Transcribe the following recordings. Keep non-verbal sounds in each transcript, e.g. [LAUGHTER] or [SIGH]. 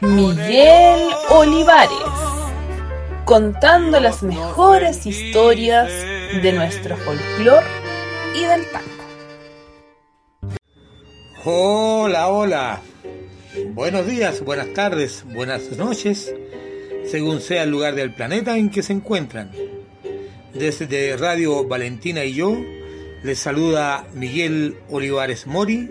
Miguel Olivares, contando las mejores historias de nuestro folclore y del tango. Hola, hola. Buenos días, buenas tardes, buenas noches, según sea el lugar del planeta en que se encuentran. Desde Radio Valentina y yo, les saluda Miguel Olivares Mori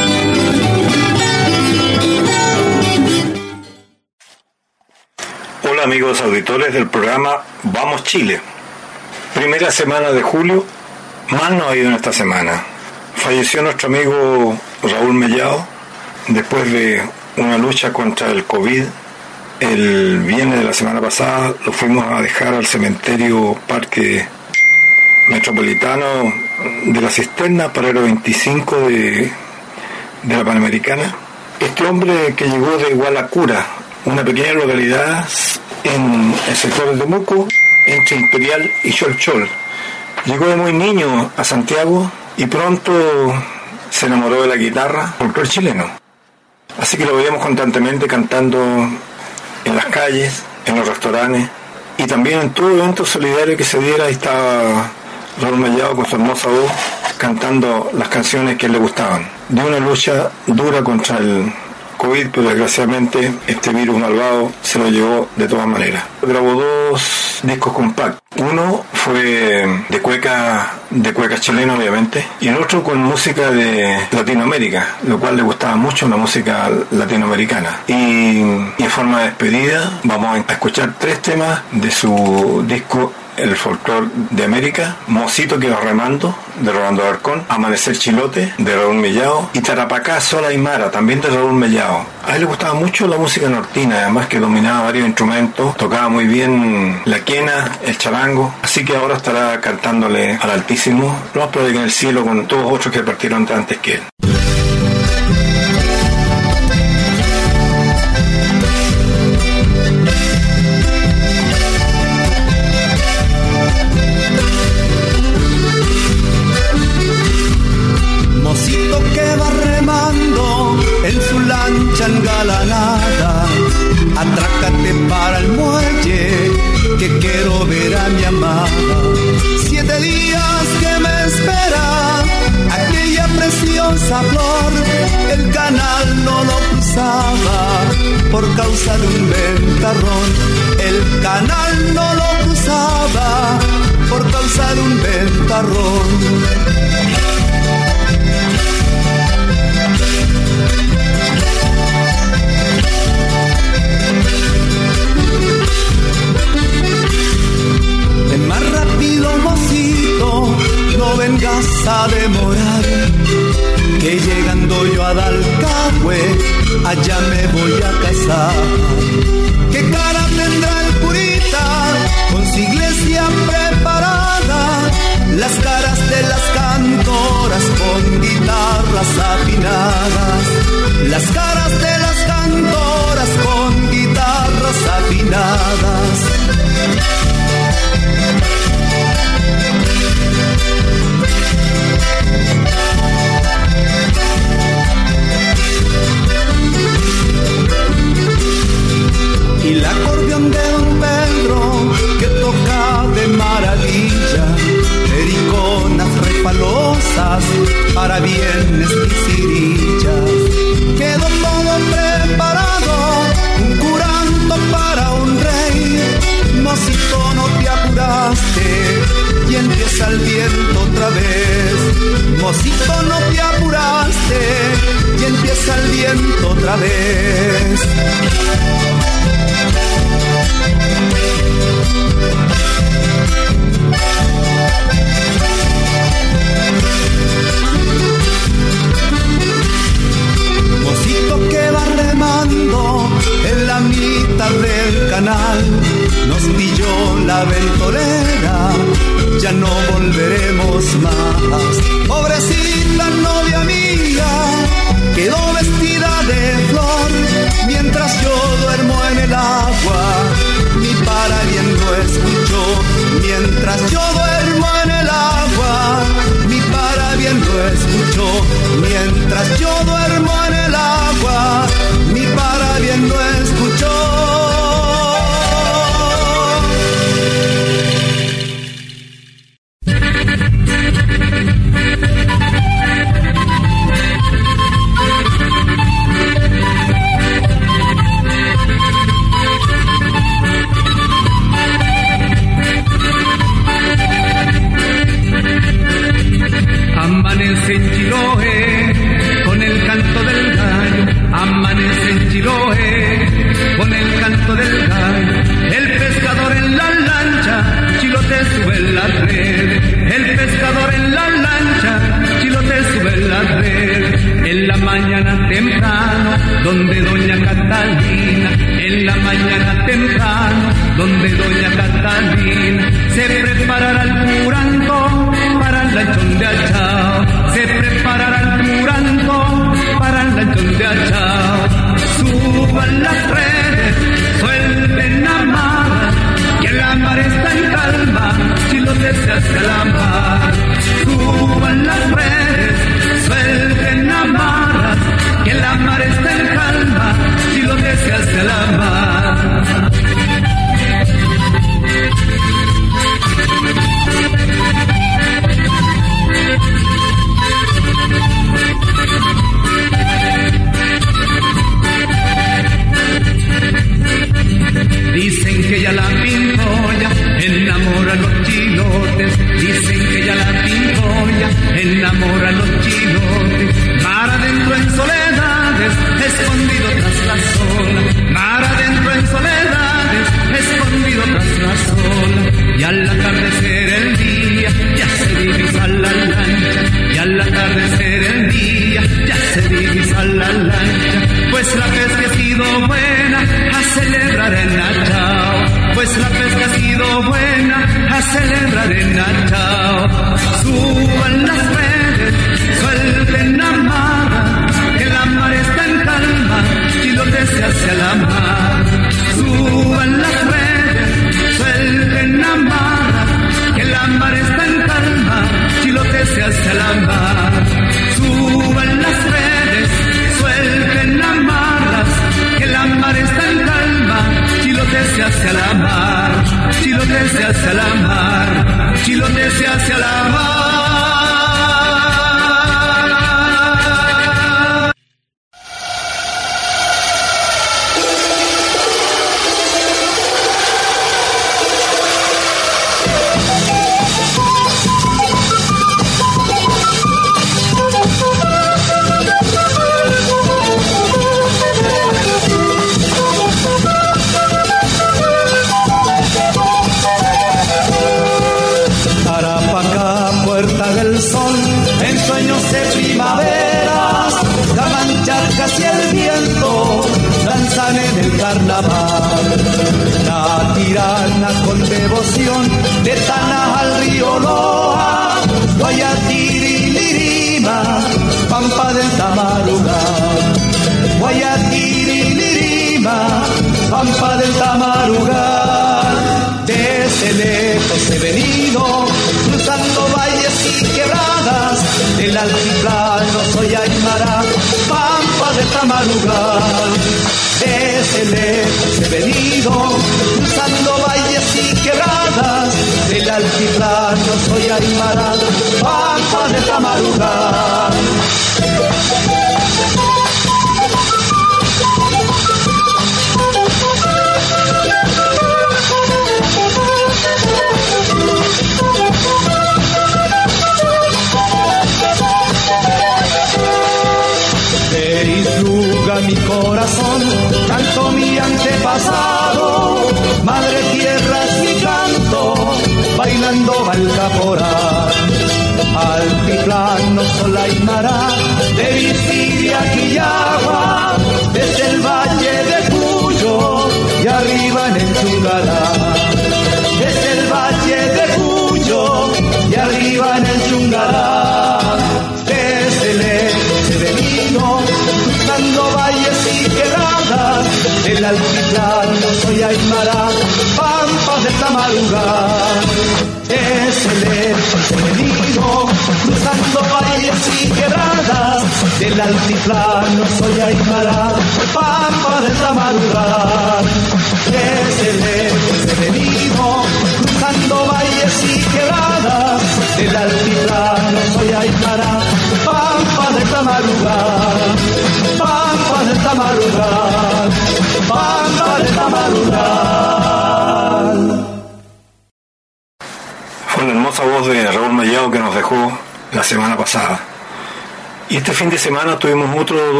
Amigos auditores del programa Vamos Chile. Primera semana de julio, mal no ha ido en esta semana. Falleció nuestro amigo Raúl Mellado después de una lucha contra el COVID. El viernes de la semana pasada lo fuimos a dejar al cementerio Parque Metropolitano de la Cisterna para el 25 de, de la Panamericana. Este hombre que llegó de Gualacura, una pequeña localidad en el sector de Temuco, entre Imperial y Cholchol. Llegó de muy niño a Santiago y pronto se enamoró de la guitarra el chileno. Así que lo veíamos constantemente cantando en las calles, en los restaurantes y también en todo evento solidario que se diera. Estaba Raúl Mellado con su hermosa voz cantando las canciones que le gustaban. De una lucha dura contra el COVID, pero desgraciadamente este virus malvado se lo llevó de todas maneras. Grabó dos discos compactos. Uno fue de cueca, de cueca chilena obviamente, y el otro con música de Latinoamérica, lo cual le gustaba mucho la música latinoamericana. Y, y en forma de despedida vamos a escuchar tres temas de su disco el folclore de América, Mosito que remando, de Rolando Arcón, Amanecer Chilote, de Raúl Mellao, y Tarapacá Sola y Mara, también de Raúl Mellao. A él le gustaba mucho la música nortina, además que dominaba varios instrumentos, tocaba muy bien la quena, el charango, así que ahora estará cantándole al Altísimo, lo más en el cielo con todos otros que partieron antes que él. Atrácate para el muelle, que quiero ver a mi amada. Siete días que me espera, aquella preciosa flor, el canal no lo cruzaba por causa de un ventarrón. El canal no lo cruzaba por causa de un ventarrón. No vengas a demorar, que llegando yo a Dalcahue, allá me voy a casar. ¿Qué cara tendrá el curita con su iglesia preparada? Las caras de las cantoras con guitarras afinadas. Las caras de las cantoras con guitarras afinadas y el acordeón de don Pedro que toca de maravilla, periconas refalosas para viernes y cirillas. Quedó todo preparado, un curanto para un rey, mocito no te apuraste y empieza el viento otra vez. Mocito, no te apuraste y empieza el viento otra vez. Música que va remando en la mitad del canal. Nos pilló la ventolera, ya no volveremos más. Pobrecita novia mía, quedó vestida de flor mientras yo duermo en el agua. Mi paraliento escucho mientras yo duermo en el agua. Mi paraliento escucho mientras yo duermo en el agua. Mi paraliento escucho.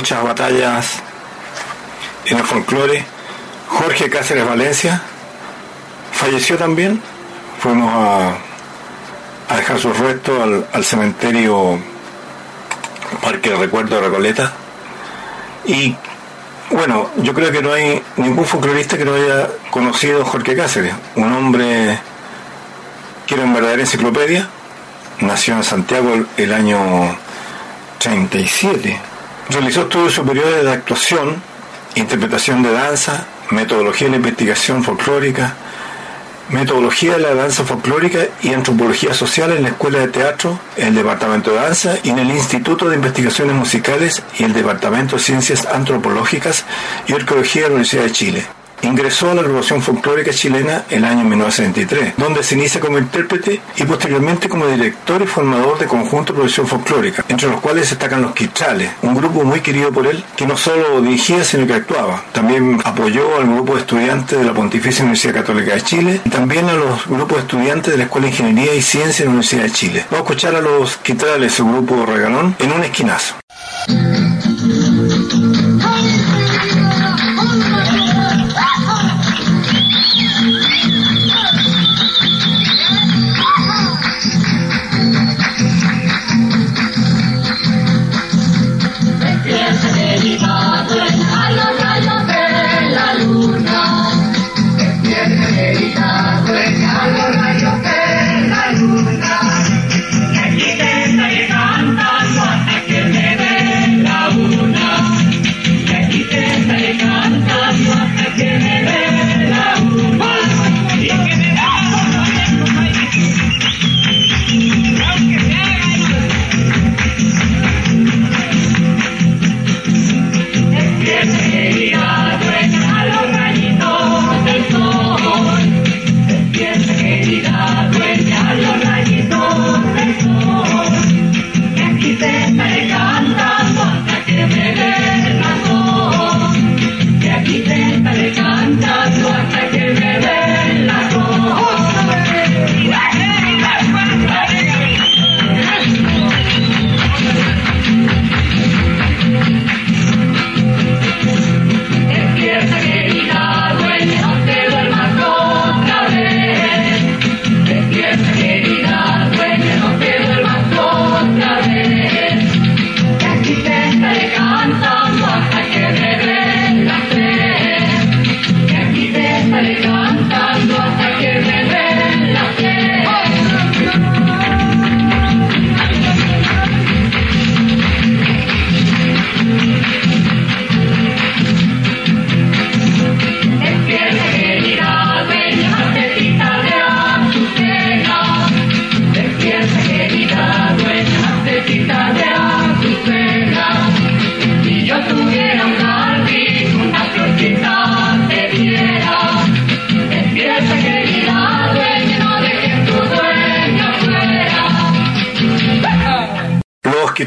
Muchas batallas en el folclore, Jorge Cáceres Valencia, falleció también. Fuimos a, a dejar sus restos al, cementerio Parque Recuerdo de Recoleta. Y bueno, yo creo que no hay ningún folclorista que no haya conocido a Jorge Cáceres, un hombre que era una verdadera enciclopedia, nació en Santiago el, el año 37, realizó estudios superiores de actuación, interpretación de danza, metodología de la investigación folclórica, metodología de la danza folclórica y antropología social en la Escuela de Teatro, el Departamento de Danza y en el Instituto de Investigaciones Musicales y el Departamento de Ciencias Antropológicas y Arqueología de la Universidad de Chile. Ingresó a la agrupación folclórica chilena el año 1963, donde se inicia como intérprete y posteriormente como director y formador de conjunto de producción folclórica, entre los cuales destacan los Quitrales, un grupo muy querido por él, que no solo dirigía sino que actuaba. También apoyó al grupo de estudiantes de la Pontificia Universidad Católica de Chile y también a los grupos de estudiantes de la Escuela de Ingeniería y Ciencia de la Universidad de Chile. Vamos a escuchar a los Quitrales, su grupo regalón, en un esquinazo.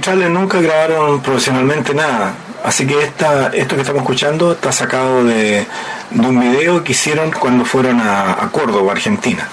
Los Quitrales nunca grabaron profesionalmente nada, así que esta, esto que estamos escuchando está sacado de, un video que hicieron cuando fueron a, Córdoba, Argentina.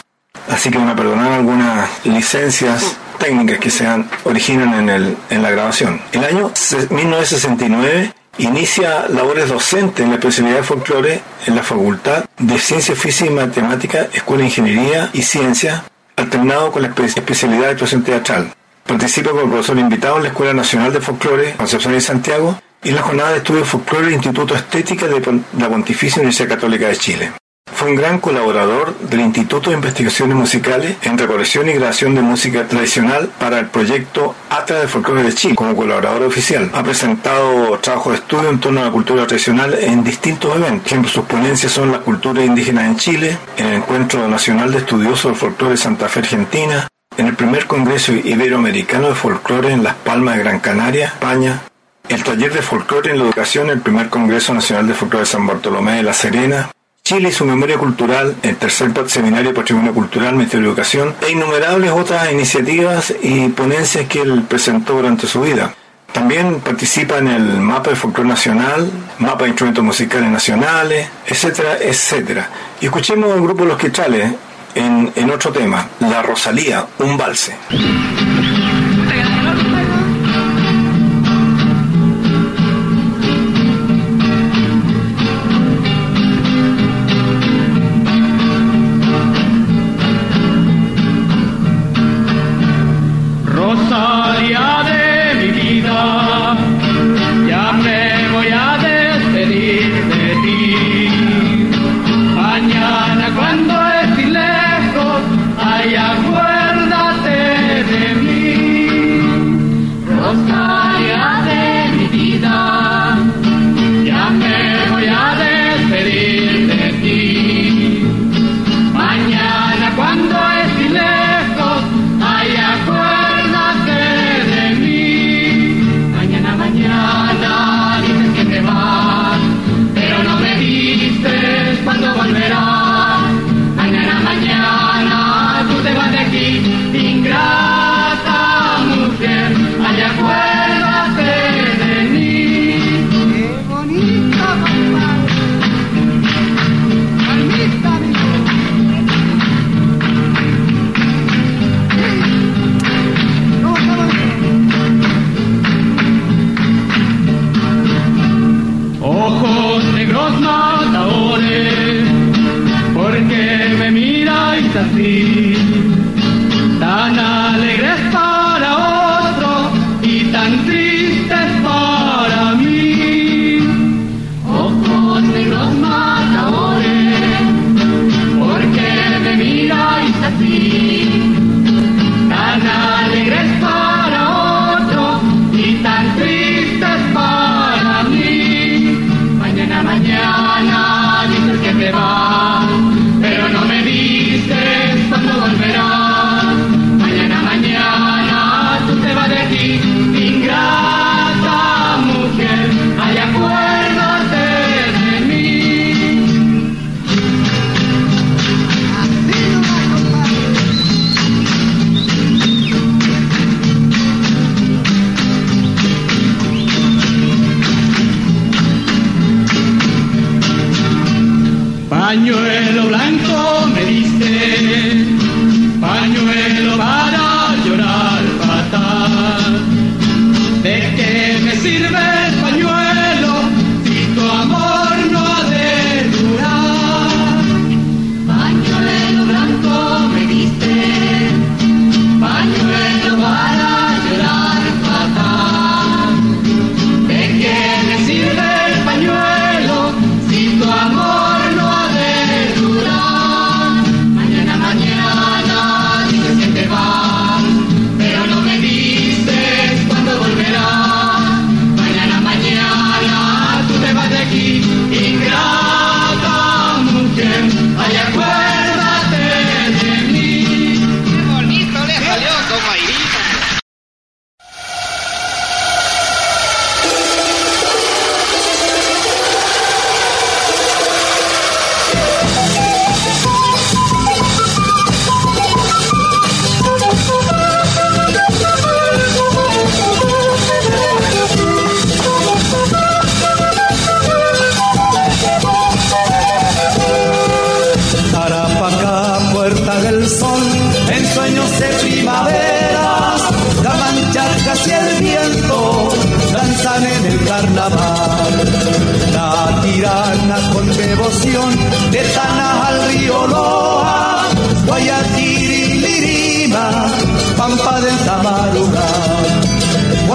Así que van a perdonar algunas licencias técnicas que se han, originan en, el, en la grabación. El año se- 1969 inicia labores docentes en la especialidad de folclore en la Facultad de Ciencia Física y Matemática, Escuela de Ingeniería y Ciencia, alternado con la espe- especialidad de actuación teatral. Participa como profesor invitado en la Escuela Nacional de Folclore, Concepción y Santiago, y la Jornada de Estudios Folclore del Instituto Estética de la Pontificia Universidad Católica de Chile. Fue un gran colaborador del Instituto de Investigaciones Musicales en recolección y grabación de música tradicional para el proyecto Atra de Folclore de Chile como colaborador oficial. Ha presentado trabajos de estudio en torno a la cultura tradicional en distintos eventos. Ejemplo, sus ponencias son las culturas indígenas en Chile, en el Encuentro Nacional de Estudiosos del Folclore de Santa Fe, Argentina, en el primer Congreso Iberoamericano de Folclore en Las Palmas de Gran Canaria, España, el taller de folclore en la educación, el primer Congreso Nacional de Folclore de San Bartolomé de la Serena, Chile y su memoria cultural, el tercer seminario de patrimonio cultural, Ministerio de Educación, e innumerables otras iniciativas y ponencias que él presentó durante su vida. También participa en el mapa de folclore nacional, mapa de instrumentos musicales nacionales, etcétera, etcétera. Y escuchemos al grupo Los Quetrales en, en otro tema, La Rosalía, un valse.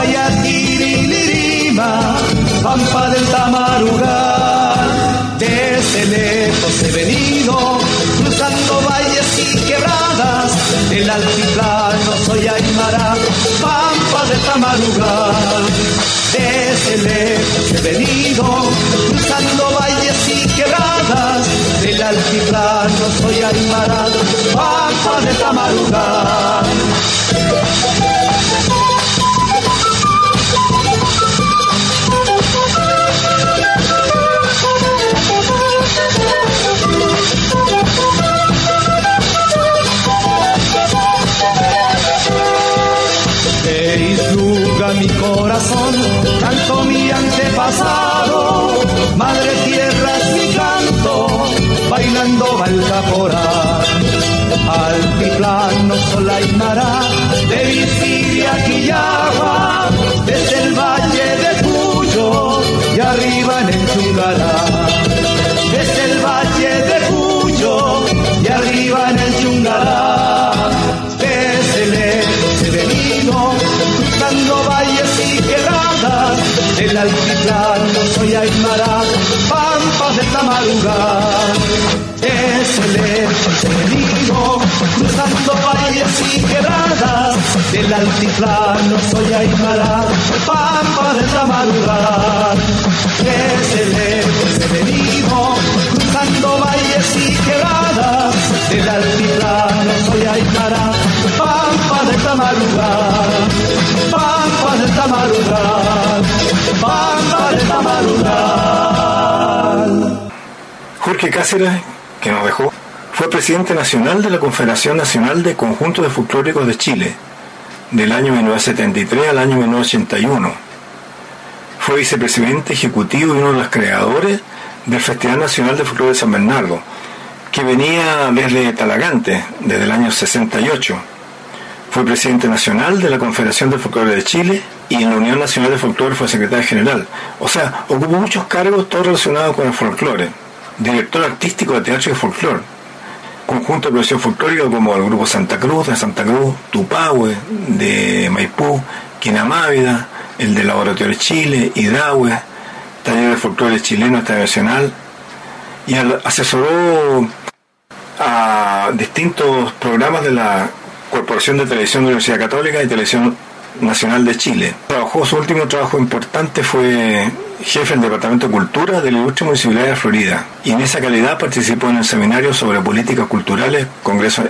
Maya pampa del Tamarugal. Desde este lejos he venido, cruzando valles y quebradas, del altiplano soy Aymara, pampa del Tamarugal. Desde este lejos he venido, cruzando valles y quebradas, del altiplano soy Aymara, pampa del Tamarugal. Sola y mará, de Visiria, Quillagua, del altiplano soy Aymara, pampa de Tamarugal. Desde lejos he venido, cruzando valles y quebradas, del altiplano soy Aymara, pampa de Tamarugal, pampa de Tamarugal, pampa de Tamarugal. Jorge Cáceres, que nos dejó, fue presidente nacional de la Confederación Nacional de Conjuntos de Folclóricos de Chile, del año 1973 al año 1981. Fue vicepresidente ejecutivo y uno de los creadores del Festival Nacional de Folclore de San Bernardo, que venía desde Talagante, desde el año 68. Fue presidente nacional de la Confederación de Folclore de Chile y en la Unión Nacional de Folclore fue secretario general. O sea, ocupó muchos cargos, todos relacionados con el folclore. Director artístico de teatro y folclore. Conjunto de producción folclórica como el Grupo Santa Cruz, de Santa Cruz, Tupahue, de Maipú, Quinamávida, el de Laboratorio de Chile, Hidrahue, Taller de Folclore Chileno Internacional, y asesoró a distintos programas de la Corporación de Televisión de la Universidad Católica y Televisión Nacional de Chile. Trabajó, su último trabajo importante fue jefe del Departamento de Cultura de la Ilustre Municipalidad de Florida y en esa calidad participó en el seminario sobre políticas culturales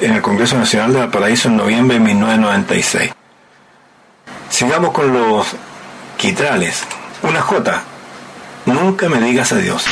en el Congreso Nacional de Valparaíso en noviembre de 1996. Sigamos con los quitrales. Una J. Nunca me digas adiós.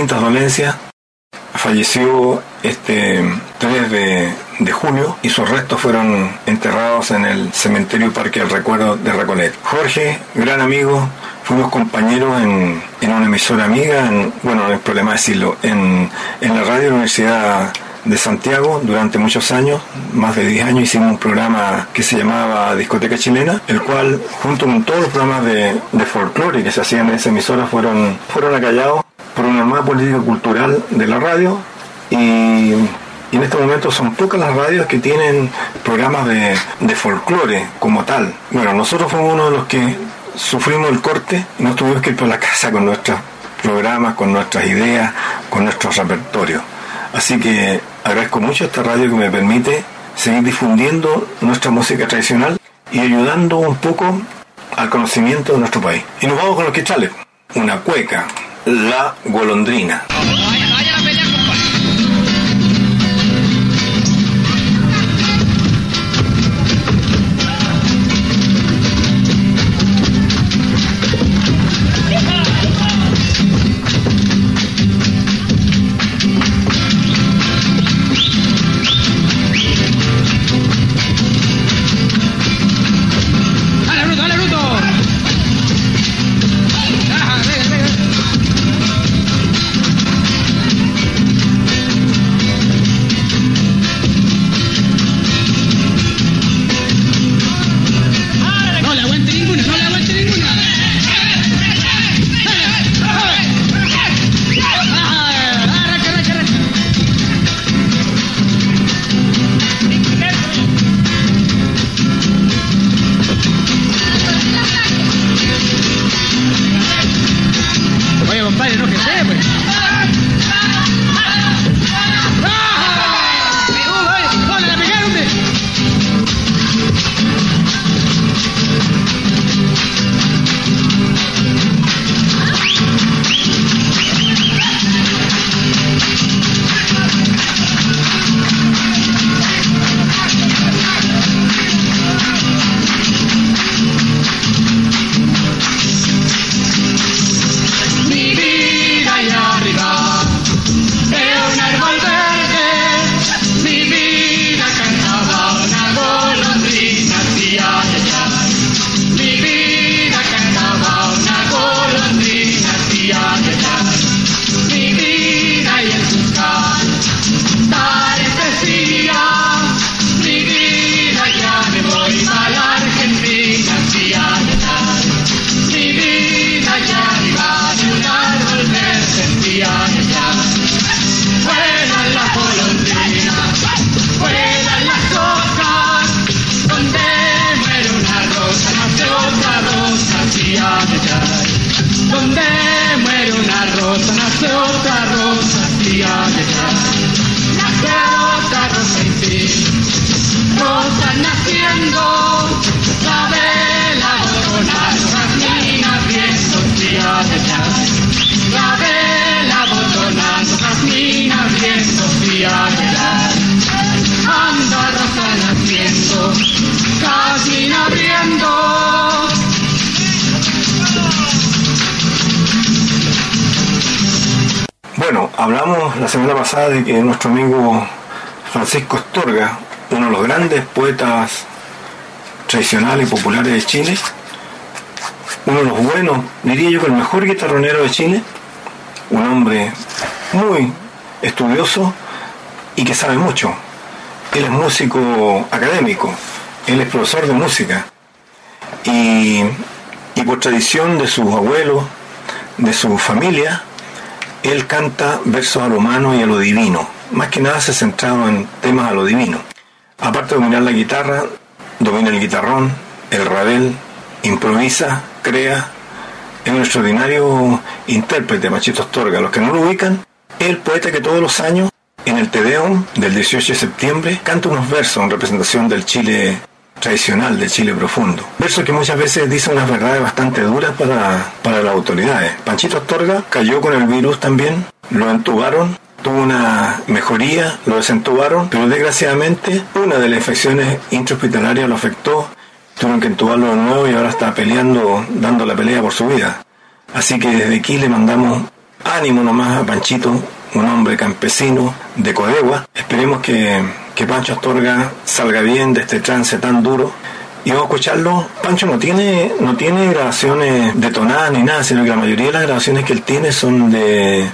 Distintas dolencias, falleció este 3 de, de julio y sus restos fueron enterrados en el cementerio Parque del Recuerdo de Recoleta. Jorge, gran amigo, fuimos compañeros en, en una emisora amiga, en- bueno, no es problema decirlo, en, en la radio Universidad de Santiago durante muchos años, más de 10 años, hicimos un programa que se llamaba Discoteca Chilena, el cual, junto con todos los programas de, de folclore que se hacían en esa emisora, fueron, fueron acallados por una nueva política cultural de la radio y, en este momento son pocas las radios que tienen programas de, de folclore como tal. Bueno, nosotros fuimos uno de los que sufrimos el corte y nos tuvimos que ir por la casa con nuestros programas, con nuestras ideas, con nuestros repertorios. Así que agradezco mucho a esta radio que me permite seguir difundiendo nuestra música tradicional y ayudando un poco al conocimiento de nuestro país. Y nos vamos con los quetzales. Una cueca, la golondrina. De que nuestro amigo Francisco Astorga, uno de los grandes poetas tradicionales y populares de Chile, uno de los buenos, diría yo que el mejor guitarronero de Chile, un hombre muy estudioso y que sabe mucho. Él es músico académico, él es profesor de música y, y por tradición de sus abuelos, de su familia, él canta versos a lo humano y a lo divino. Más que nada se ha centrado en temas a lo divino. Aparte de dominar la guitarra, domina el guitarrón, el rabel, improvisa, crea. Es un extraordinario intérprete, Machito Astorga. Los que no lo ubican, es el poeta que todos los años, en el Tedeum del 18 de septiembre, canta unos versos en representación del Chile tradicional, del Chile profundo. Versos que muchas veces dicen unas verdades bastante duras para, para las autoridades. Panchito Astorga cayó con el virus también, lo entubaron tuvo una mejoría, lo desentubaron, pero desgraciadamente una de las infecciones intrahospitalarias lo afectó, tuvieron que entubarlo de nuevo y ahora está peleando, dando la pelea por su vida. Así que desde aquí le mandamos ánimo nomás a Panchito, un hombre campesino de Codegua. Esperemos que, que Pancho Astorga salga bien de este trance tan duro y vamos a escucharlo. Pancho no tiene, no tiene grabaciones detonadas ni nada, sino que la mayoría de las grabaciones que él tiene son de,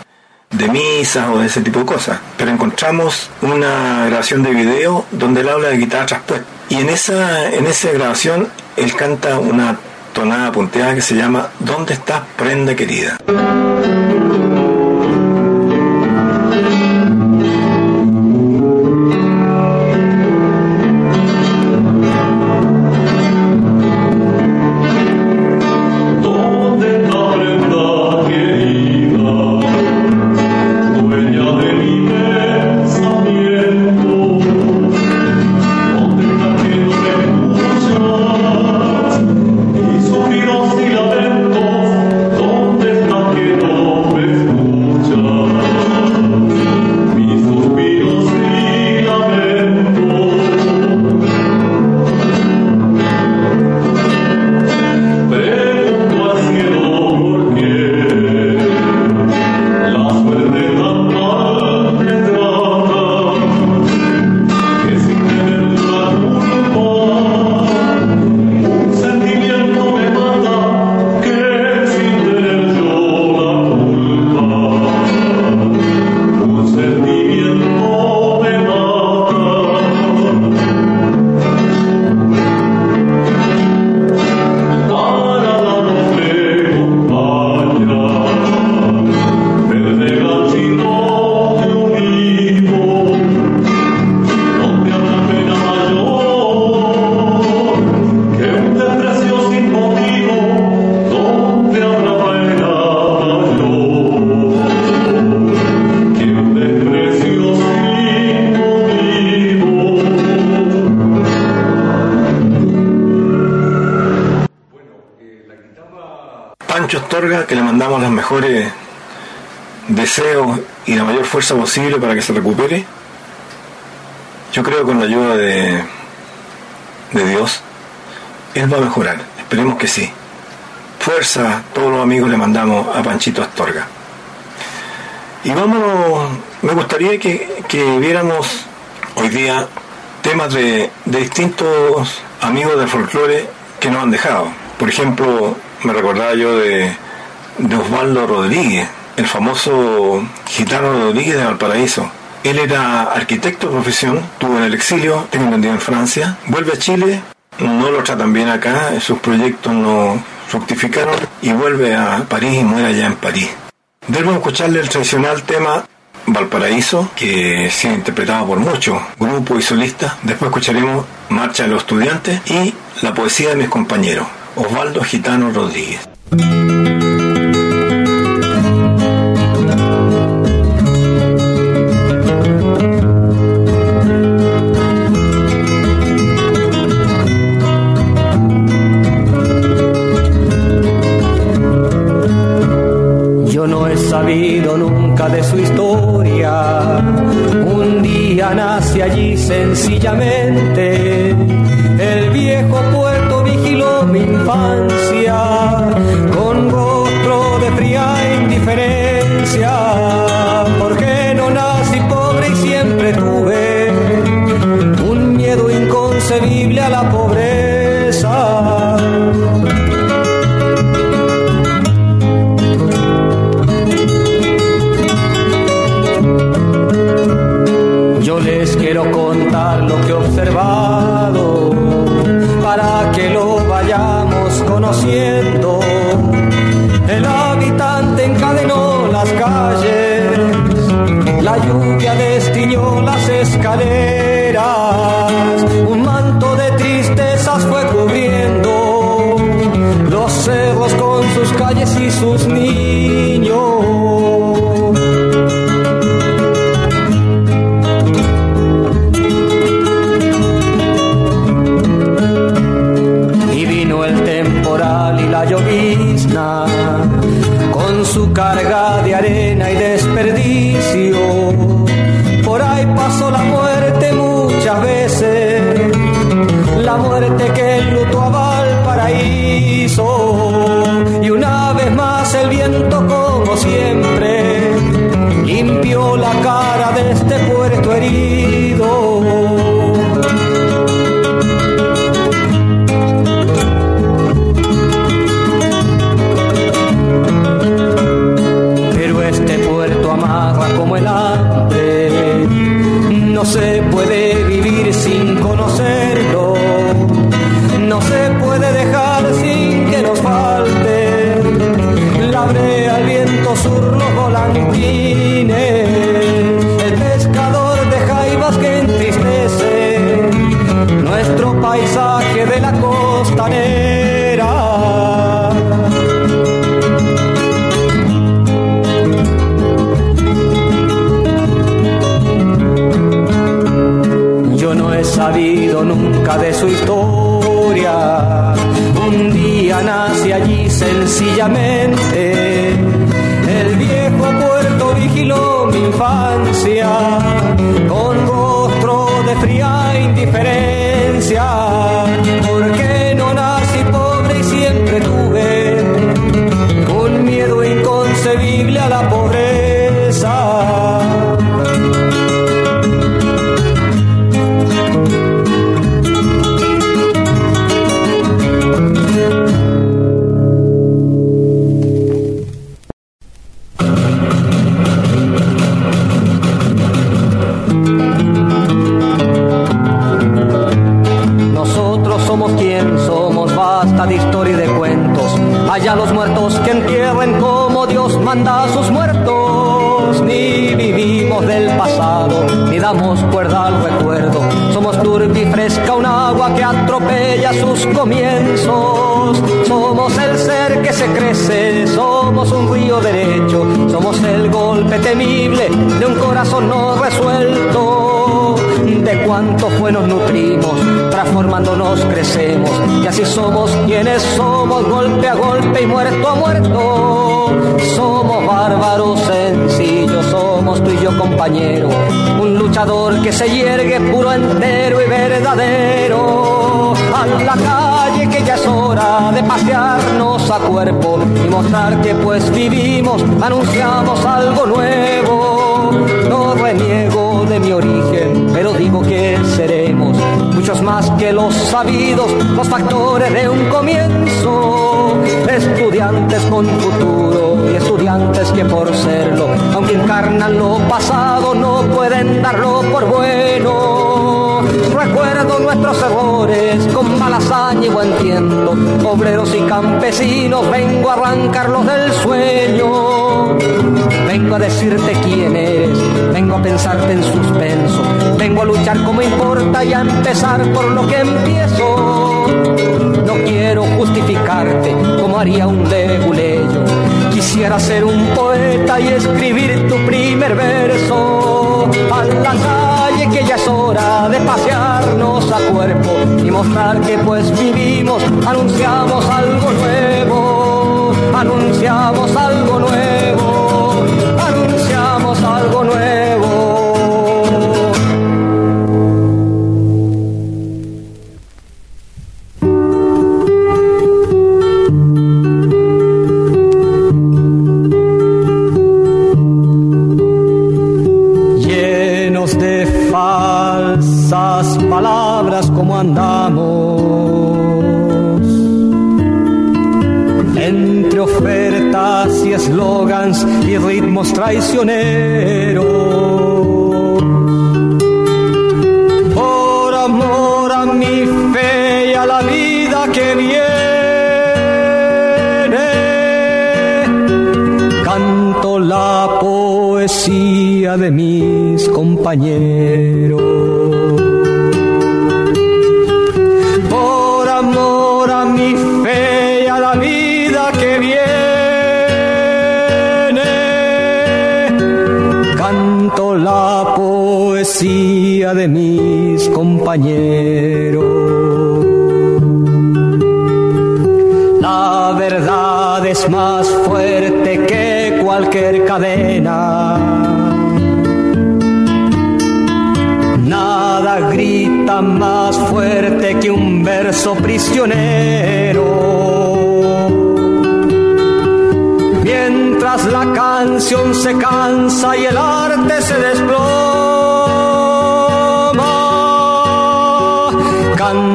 de misas o de ese tipo de cosas. Pero encontramos una grabación de video donde él habla de guitarra traspuesta. Y en esa, en esa grabación él canta una tonada punteada que se llama ¿Dónde estás, prenda querida? Astorga, que le mandamos los mejores deseos y la mayor fuerza posible para que se recupere. Yo creo que con la ayuda de, de Dios, él va a mejorar. Esperemos que sí. Fuerza, todos los amigos le mandamos a Panchito Astorga. Y vámonos, me gustaría que, que viéramos hoy día temas de, de distintos amigos del folclore que nos han dejado. Por ejemplo, me recordaba yo de, de Osvaldo Rodríguez, el famoso gitano Rodríguez de Valparaíso. Él era arquitecto de profesión, estuvo en el exilio, tengo entendido en Francia, vuelve a Chile, no lo tratan bien acá, sus proyectos no fructificaron y vuelve a París y muere allá en París. Debemos escucharle el tradicional tema Valparaíso, que se ha interpretado por muchos grupos y solistas. Después escucharemos Marcha de los Estudiantes y la poesía de mis compañeros, Osvaldo Gitano Rodríguez. Nace allí sencillamente. El viejo puerto vigiló mi infancia con rostro de fría indiferencia. Porque no nací pobre y siempre tuve un miedo inconcebible a la pobreza. Fresca, un agua que atropella sus comienzos. Somos el ser que se crece, somos un río derecho. Somos el golpe temible de un corazón no resuelto. De cuánto fue nos nutrimos, transformándonos crecemos. Y así somos quienes somos, golpe a golpe y muerto a muerto. Somos bárbaros sencillos, somos tú y yo compañero. Un luchador que se yergue puro, entero y verdadero. A la calle que ya es hora de pasearnos a cuerpo y mostrar que pues vivimos, anunciamos algo nuevo. No reniego de mi origen, pero digo que seremos muchos más que los sabidos, los factores de un comienzo. Estudiantes con futuro y estudiantes que por serlo, aunque encarnan lo pasado, no pueden darlo por bueno. Nuestros errores con mala hazaña y buen. Obreros y campesinos, vengo a arrancarlos del sueño. Vengo a decirte quién eres, vengo a pensarte en suspenso. Vengo a luchar como importa y a empezar por lo que empiezo. No quiero justificarte como haría un leguleyo. Quisiera ser un poeta y escribir tu primer verso. A la calle que ya es hora de pasearnos a cuerpo y mostrar que pues vivimos, anunciamos algo nuevo, anunciamos algo nuevo,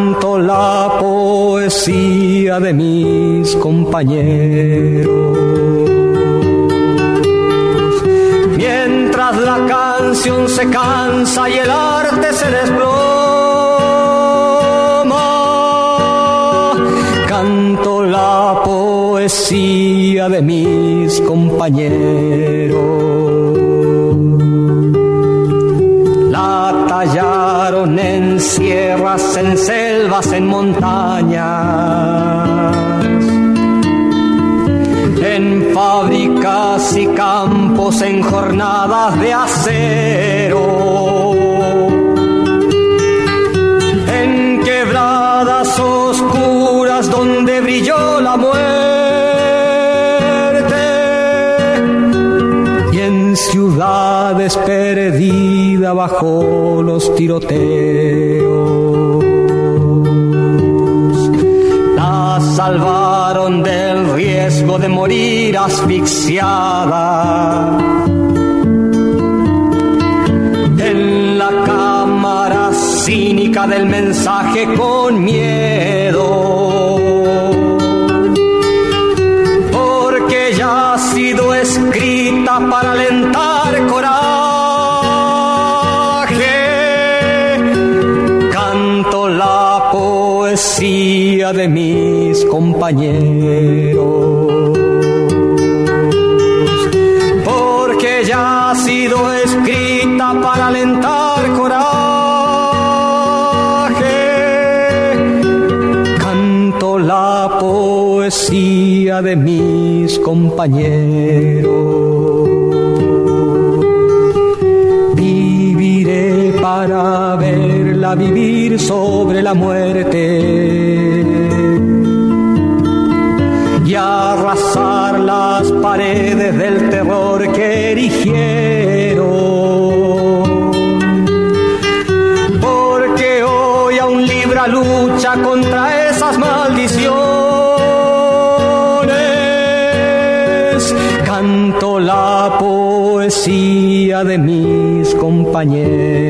canto la poesía de mis compañeros. Mientras la canción se cansa y el arte se desploma, canto la poesía de mis compañeros. Sierras, en selvas, en montañas en fábricas y campos, en jornadas de acero, en quebradas oscuras donde brilló la muerte, ciudades perdidas bajo los tiroteos. La salvaron del riesgo de morir asfixiada. En la cámara cínica del mensaje con miedo. Porque ya ha sido escrita para alentar de mis compañeros. Porque ya ha sido escrita para alentar coraje. Canto la poesía de mis compañeros. Viviré para verla vivir sobre la muerte y arrasar las paredes del terror que erigieron. Porque hoy aún libra lucha contra esas maldiciones. Canto la poesía de mis compañeros.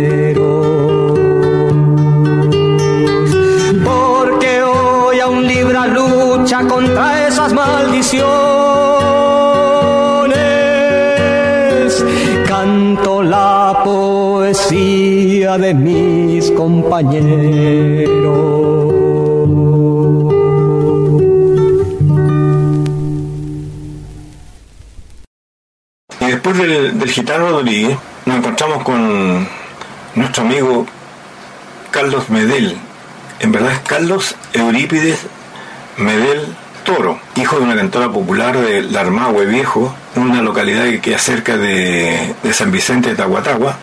Canto la poesía de mis compañeros. Y después del, del gitano Rodríguez, nos encontramos con nuestro amigo Carlos Medel. En verdad es Carlos Eurípides Medel Toro, hijo de una cantora popular de Larmahue Viejo, una localidad que queda cerca de, San Vicente de Tahuatahua.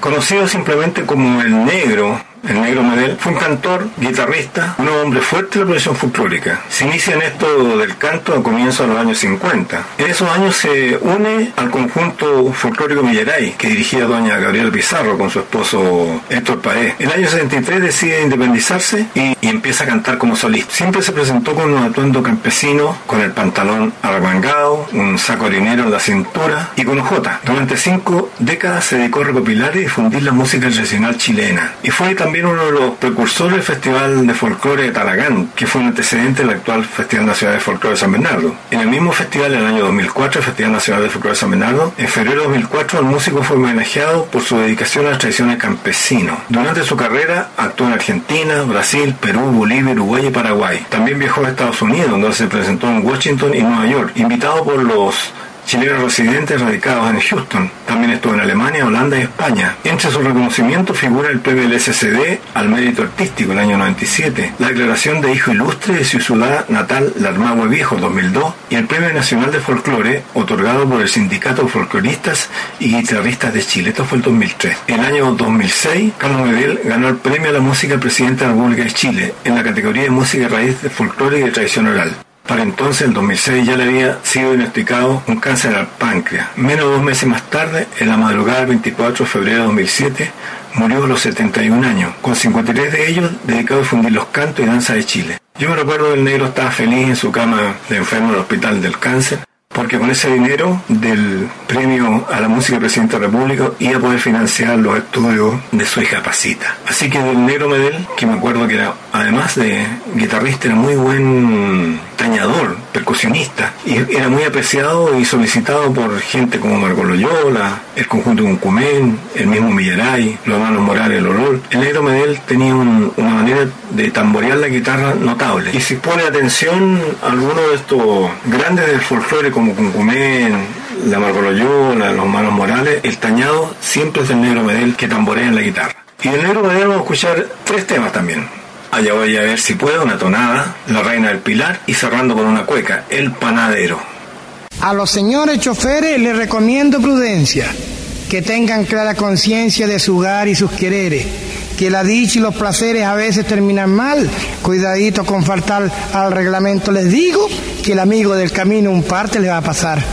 Conocido simplemente como el negro, el negro Medel, fue un cantor, guitarrista, un hombre fuerte de la profesión folclórica. Se inicia en esto del canto a comienzos de los años 50. En esos años se une al conjunto folclórico Millaray, que dirigía doña Gabriela Pizarro con su esposo Héctor Paez. En el año 73 decide independizarse y, y empieza a cantar como solista. Siempre se presentó con un atuendo campesino, con el pantalón arremangado, un saco harinero en la cintura y con ojota. Durante cinco décadas se dedicó a recopilar y difundir la música tradicional chilena. Y fue también uno de los precursores del Festival de Folclore de Talagán, que fue un antecedente del actual Festival Nacional de Folclore de San Bernardo. En el mismo festival, en el año 2004, el Festival Nacional de Folclore de San Bernardo, en febrero de 2004, el músico fue homenajeado por su dedicación a las tradiciones campesinos. Durante su carrera actuó en Argentina, Brasil, Perú, Bolivia, Uruguay y Paraguay. También viajó a Estados Unidos, donde se presentó en Washington y Nueva York, invitado por los chilenos residentes radicados en Houston. También estuvo en Alemania, Holanda y España. Entre sus reconocimientos figura el premio del SCD al mérito artístico el año 97, la declaración de hijo ilustre de su ciudad natal, Larmagua Viejo, 2002, y el premio nacional de folclore otorgado por el Sindicato de Folcloristas y Guitarristas de Chile. Esto fue el 2003. El año 2006, Carlos Medel ganó el premio a la música presidente de la República de Chile en la categoría de música raíz de folclore y de tradición oral. Para entonces, en 2006, ya le había sido diagnosticado un cáncer al páncreas. Menos de dos meses más tarde, en la madrugada del 24 de febrero de 2007, murió a los 71 años, con 53 de ellos dedicados a difundir los cantos y danzas de Chile. Yo me recuerdo que el negro estaba feliz en su cama de enfermo en el hospital del cáncer, porque con ese dinero del premio a la música del presidente de la República iba a poder financiar los estudios de su hija Pasita. Así que del negro Medel, que me acuerdo que era, además de guitarrista, era muy buen tañador, percusionista, y era muy apreciado y solicitado por gente como Marco Loyola, el conjunto Cuncumén, el mismo Millaray, los hermanos Morales, el Olor. El negro Medel tenía un- una manera de tamborear la guitarra notable. Y si pone atención a algunos de estos grandes del folclore como Cuncumén, la Marco Loyola, los hermanos Morales, el tañado siempre es del negro Medel que tamborea en la guitarra. Y del negro Medel vamos a escuchar tres temas también. Allá voy a ver si puedo, una tonada, La Reina del Pilar y cerrando con una cueca, El Panadero. A los señores choferes les recomiendo prudencia, que tengan clara conciencia de su hogar y sus quereres, que la dicha y los placeres a veces terminan mal, cuidadito con faltar al reglamento les digo que el amigo del camino un parte le va a pasar.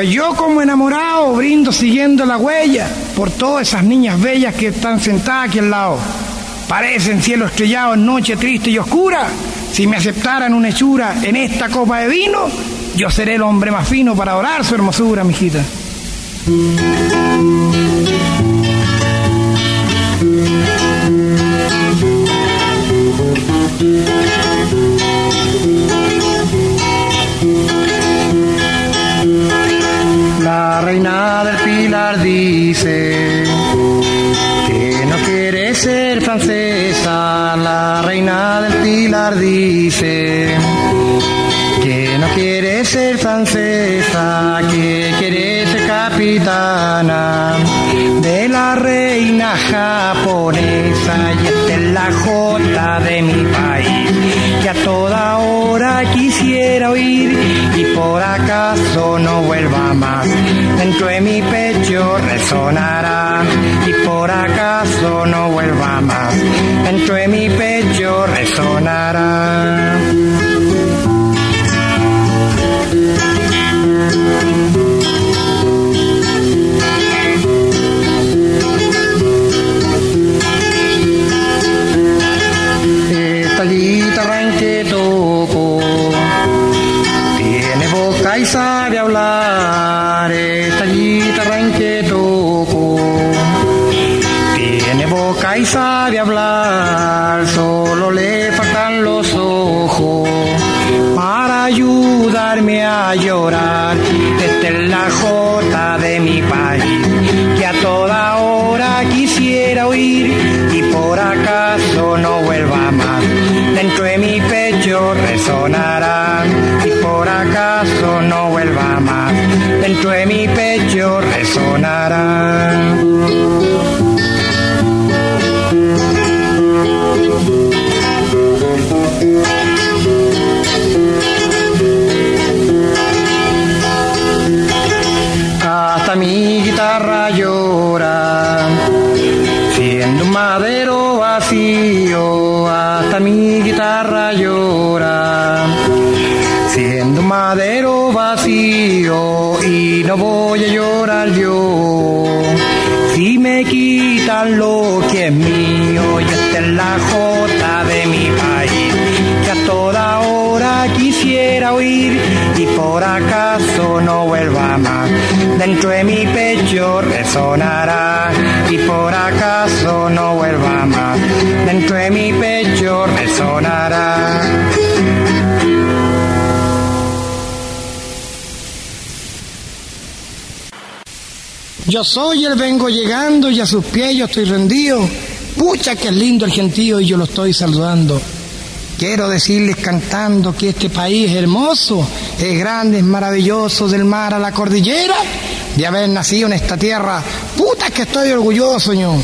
Pues yo como enamorado brindo siguiendo la huella por todas esas niñas bellas que están sentadas aquí al lado. parecen cielo estrellado en noche triste y oscura. Si me aceptaran una hechura en esta copa de vino, yo seré el hombre más fino para adorar su hermosura, mijita. Dice que no quiere ser francesa. La reina del Pilar dice que no quiere ser francesa, que quiere ser capitana de la reina japonesa. La jota de mi país, que a toda hora quisiera oír y por acaso no vuelva más. Dentro de mi pecho resonará y por acaso no vuelva más. Dentro de mi pecho resonará. A llorar. Es la jota de mi país que a toda hora quisiera oír y por acaso no vuelva más. Dentro de mi pecho resonará y por acaso no vuelva más. Dentro de mi pecho resonará. Lo que es mío. Y esta es la jota de mi país, que a toda hora quisiera oír y por acaso no vuelva más. Dentro de mi pecho resonará y por acaso no vuelva más. Dentro de mi pecho resonará. Yo soy el vengo llegando y a sus pies yo estoy rendido. Pucha que lindo el gentío y yo lo estoy saludando. Quiero decirles cantando que este país es hermoso, es grande, es maravilloso, del mar a la cordillera, de haber nacido en esta tierra. Puta que estoy orgulloso, yo.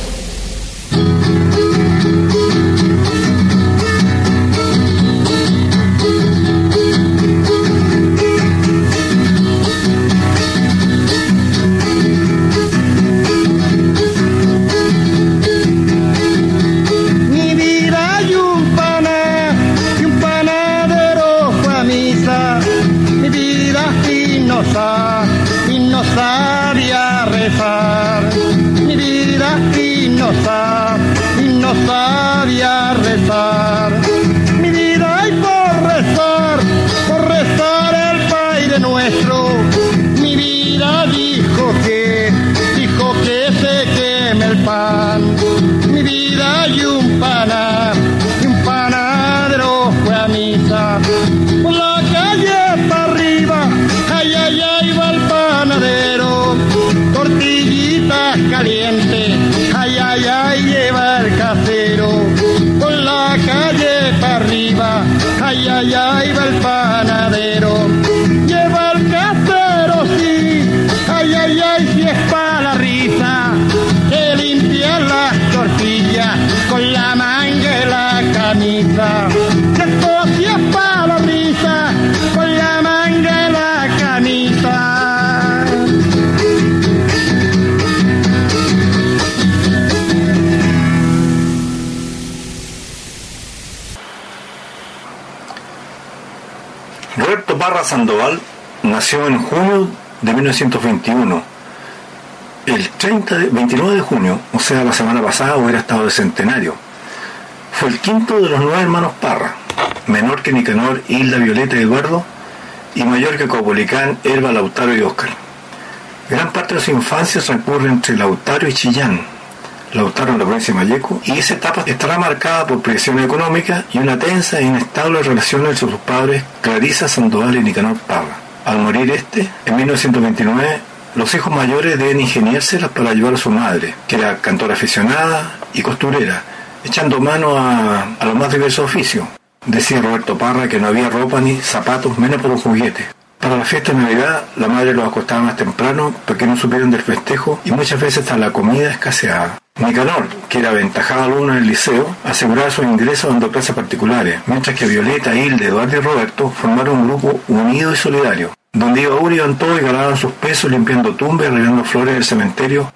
Parra Sandoval nació en junio de 1921. El 30 de, 29 de junio, o sea, la semana pasada hubiera estado de centenario. Fue el quinto de los nueve hermanos Parra, menor que Nicanor, Hilda, Violeta y Eduardo, y mayor que Copolicán, Herba, Lautaro y Óscar. Gran parte de su infancia transcurre entre Lautaro y Chillán, Lautaro en la provincia de Mayeco, y esa etapa estará marcada por presión económica y una tensa e inestable relación entre sus padres Clarisa Sandoval y Nicanor Parra. Al morir este, en 1929, los hijos mayores deben ingeniárselas para ayudar a su madre, que era cantora aficionada y costurera, echando mano a, los más diversos oficios. Decía Roberto Parra que no había ropa ni zapatos, menos por un juguete. Para la fiesta de Navidad, la madre los acostaba más temprano para que no supieran del festejo y muchas veces hasta la comida escaseaba. Nicanor, que era aventajado alumno en el liceo, aseguraba sus ingresos dando clases particulares, mientras que Violeta, Hilde, Eduardo y Roberto formaron un grupo unido y solidario, donde iba uno iban todos y ganaban sus pesos limpiando tumbas, arreglando flores del cementerio,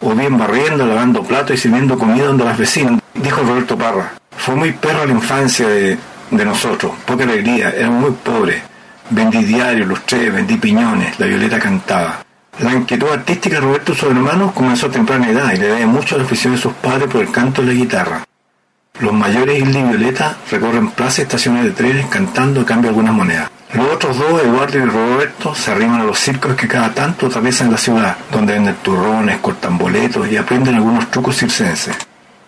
o bien barriendo, lavando platos y sirviendo comida donde las vecinas, dijo Roberto Parra. Fue muy perra la infancia de, nosotros, poca alegría, éramos muy pobres. Vendí diarios, los vendí piñones, la Violeta cantaba. La inquietud artística de Roberto hermanos comenzó a temprana edad y le debe mucho a la afición de sus padres por el canto y la guitarra. Los mayores Hilda y Violeta recorren plazas y estaciones de trenes cantando a cambio algunas monedas. Los otros dos, Eduardo y Roberto, se arriman a los circos que cada tanto atraviesan la ciudad, donde venden turrones, cortan boletos y aprenden algunos trucos circenses.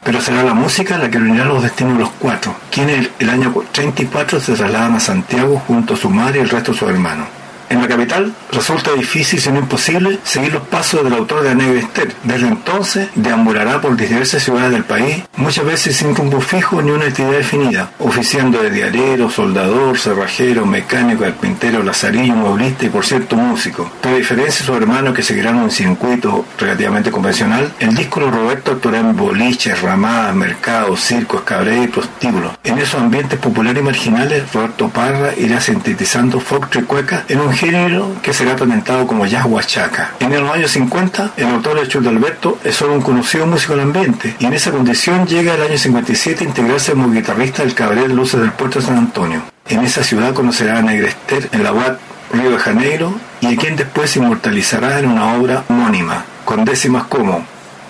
Pero será la música la que unirá los destinos de los cuatro, quienes el año 34 se trasladan a Santiago junto a su madre y el resto de sus hermanos. En la capital resulta difícil, si no imposible, seguir los pasos del autor de Negra Esther. Desde entonces deambulará por diversas ciudades del país, muchas veces sin rumbo fijo ni una actividad definida, oficiando de diarero, soldador, cerrajero, mecánico, carpintero, lazarillo, movilista y por cierto músico. Pero a diferencia de sus hermanos que seguirán un circuito relativamente convencional, el disco de Roberto actuará en boliches, ramadas, mercados, circos, cabarets y prostíbulos. En esos ambientes populares y marginales, Roberto Parra irá sintetizando folk y cueca en un género que será presentado como jazz huachaca. En los años 50, el autor de Chuldo Alberto es solo un conocido músico del ambiente y en esa condición llega el año 57 a integrarse como guitarrista del cabaret Luces del Puerto de San Antonio. En esa ciudad conocerá a Negrester en la UAT Río de Janeiro y a quien después se inmortalizará en una obra homónima, con décimas como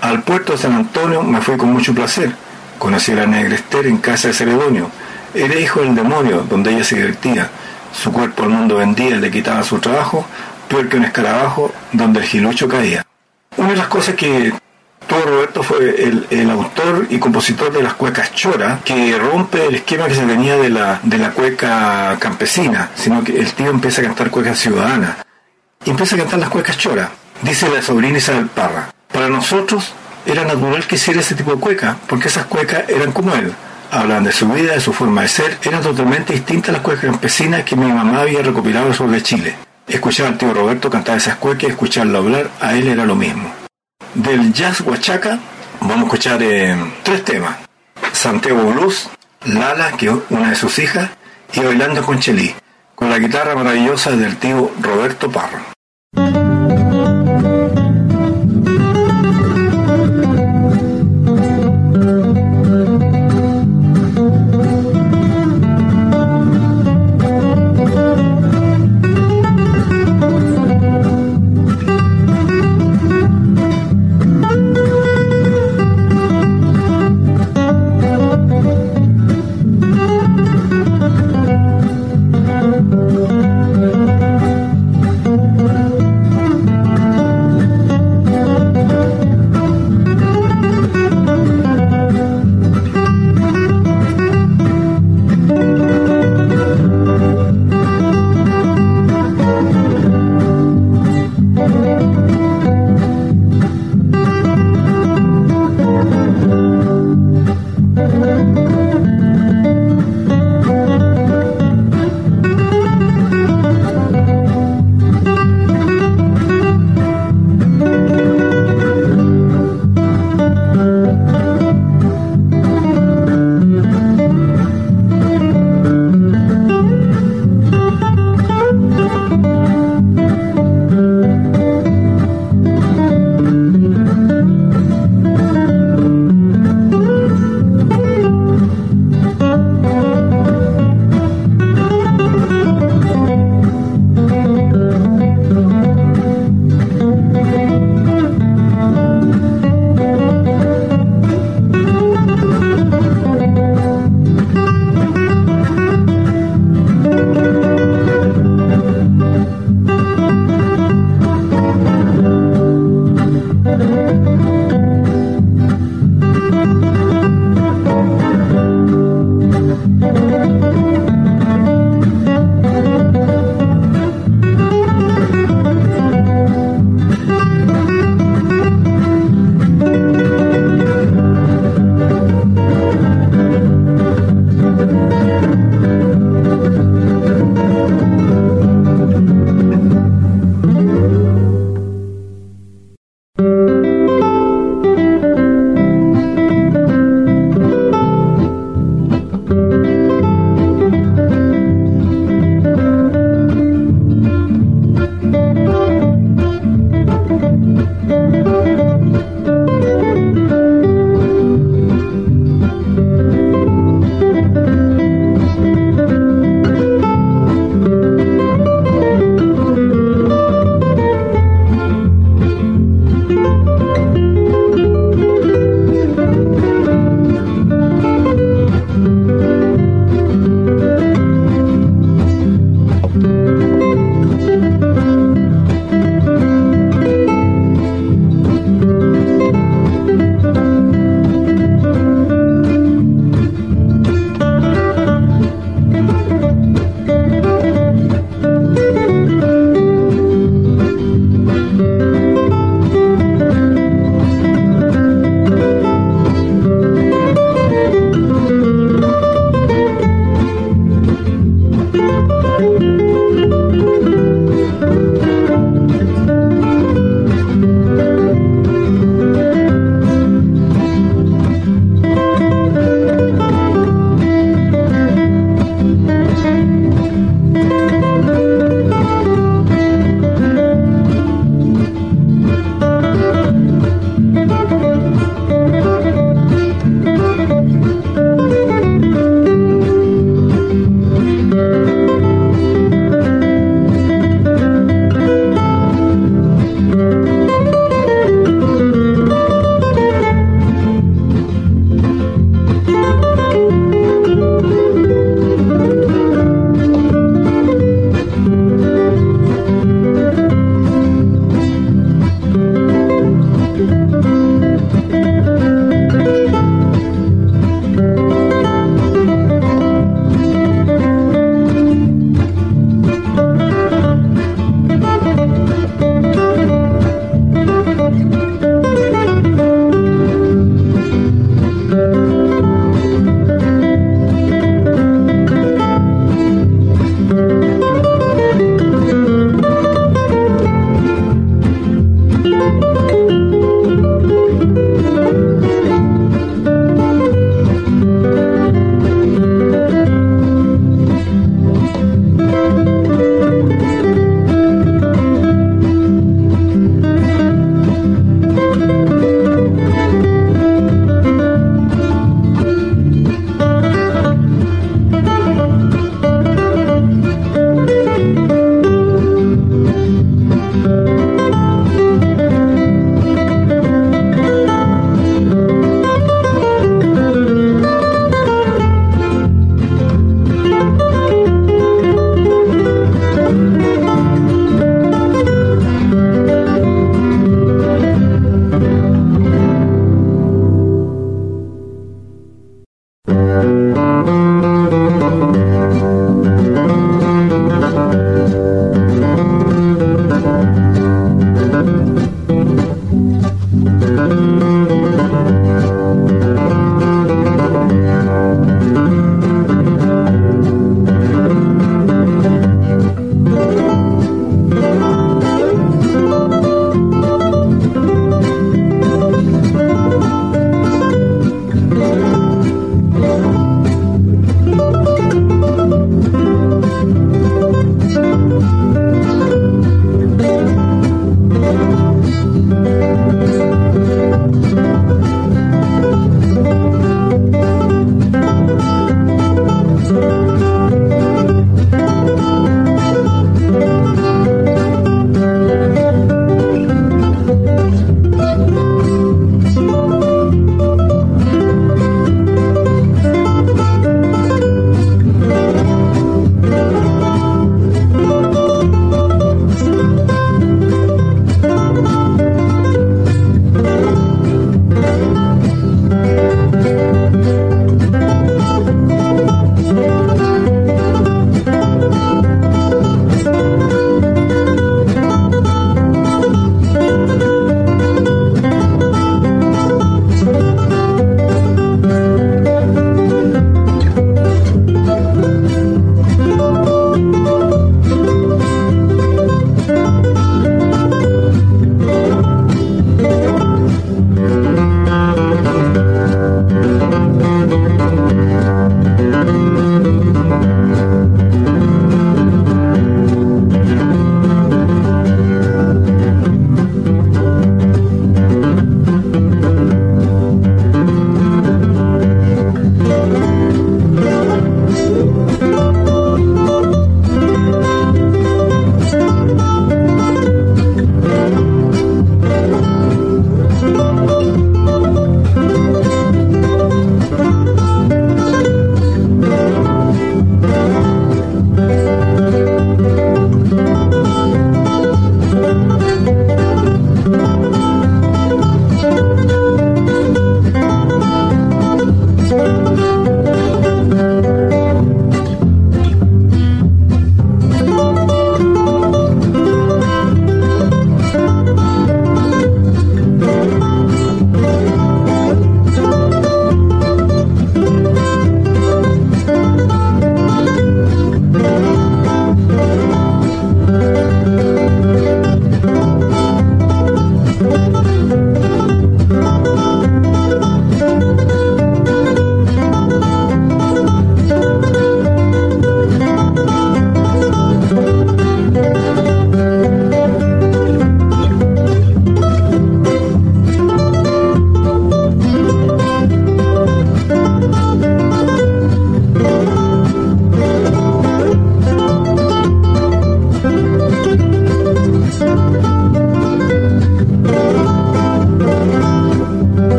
Al puerto de San Antonio me fui con mucho placer. Conocí a la Negrester en casa de Ceredonio. Era hijo del demonio, donde ella se divertía. Su cuerpo al mundo vendía, le quitaba su trabajo, peor que un escarabajo donde el gilucho caía. Una de las cosas que tuvo Roberto fue el, el autor y compositor de las cuecas chora, que rompe el esquema que se tenía de la, de la cueca campesina, sino que el tío empieza a cantar cuecas ciudadanas. Y empieza a cantar las cuecas chora. Dice la sobrina Isabel Parra. Para nosotros era natural que hiciera ese tipo de cueca, porque esas cuecas eran como él. Hablan de su vida, de su forma de ser, eran totalmente distintas a las cuecas campesinas que mi mamá había recopilado sobre Chile. Escuchar al tío Roberto cantar esas cuecas escucharlo hablar, a él era lo mismo. Del jazz huachaca vamos a escuchar eh, tres temas. Santiago Blues, Lala, que es una de sus hijas, y Bailando con Chelí, con la guitarra maravillosa del tío Roberto Parra.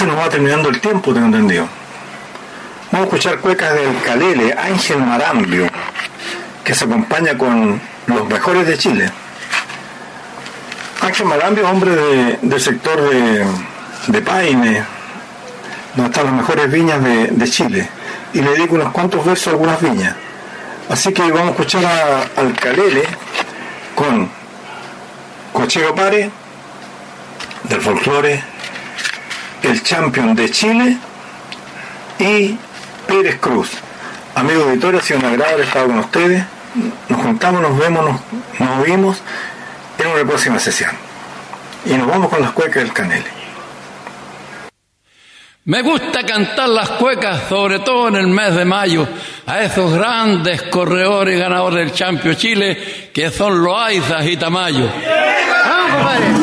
Se nos va terminando el tiempo, tengo entendido. Vamos a escuchar cuecas del Calele, Ángel Marambio, que se acompaña con los mejores de Chile. Ángel Marambio, hombre de- del sector de, de Paine, donde están las mejores viñas de, de Chile. Y le dedico unos cuantos versos a algunas viñas. Así que vamos a escuchar al Calele con Cochero Pare, del folclore, el champion de Chile y Pérez Cruz. Amigos auditores, ha sido un agrado haber estado con ustedes. Nos juntamos, nos vemos, nos, nos oímos en una próxima sesión. Y nos vamos con las cuecas del Canele. Me gusta cantar las cuecas, sobre todo en el mes de mayo, a esos grandes corredores ganadores del Champion Chile, que son Loaiza y Tamayo. Vamos, compadre.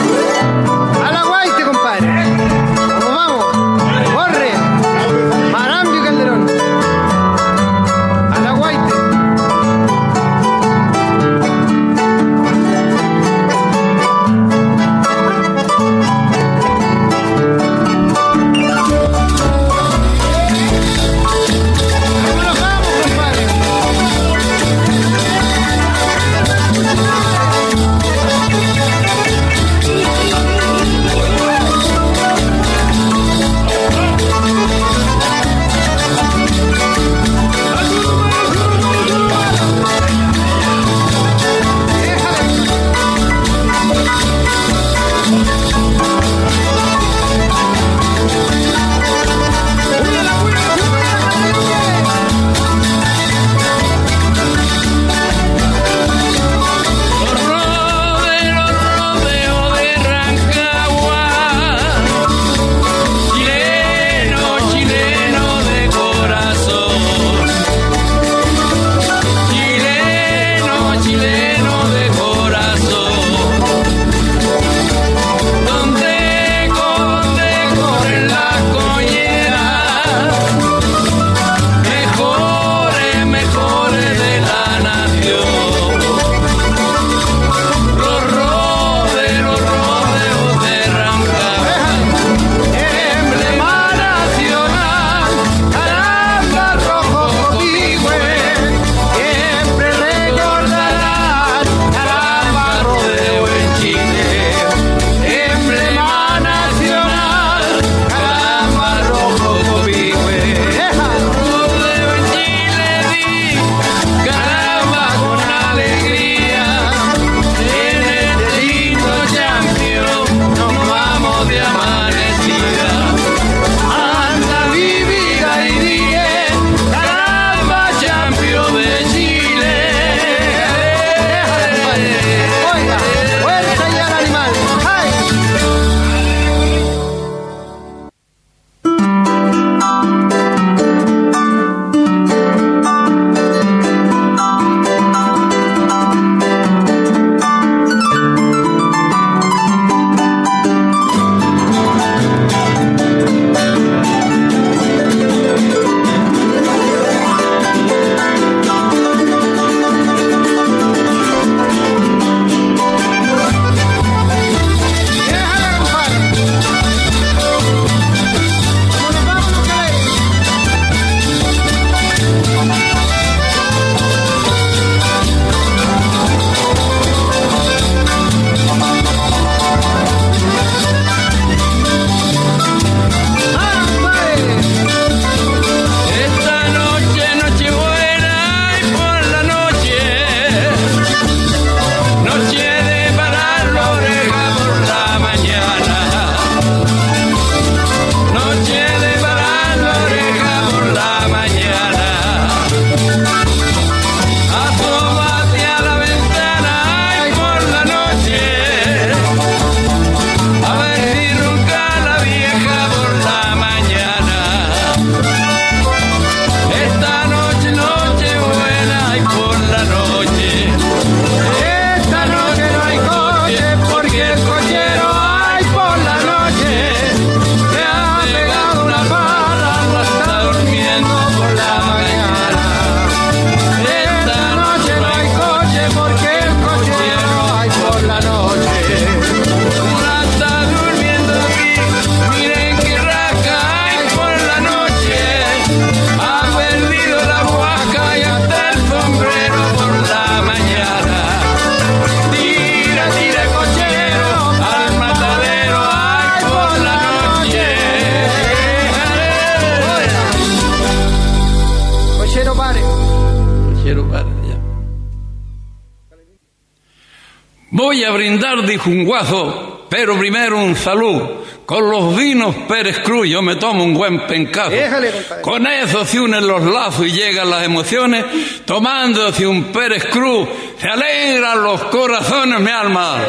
Salud. Con los vinos Pérez Cruz yo me tomo un buen pencazo. Déjale. Con eso se unen los lazos y llegan las emociones. Tomándose un Pérez Cruz, se alegran los corazones, mi alma.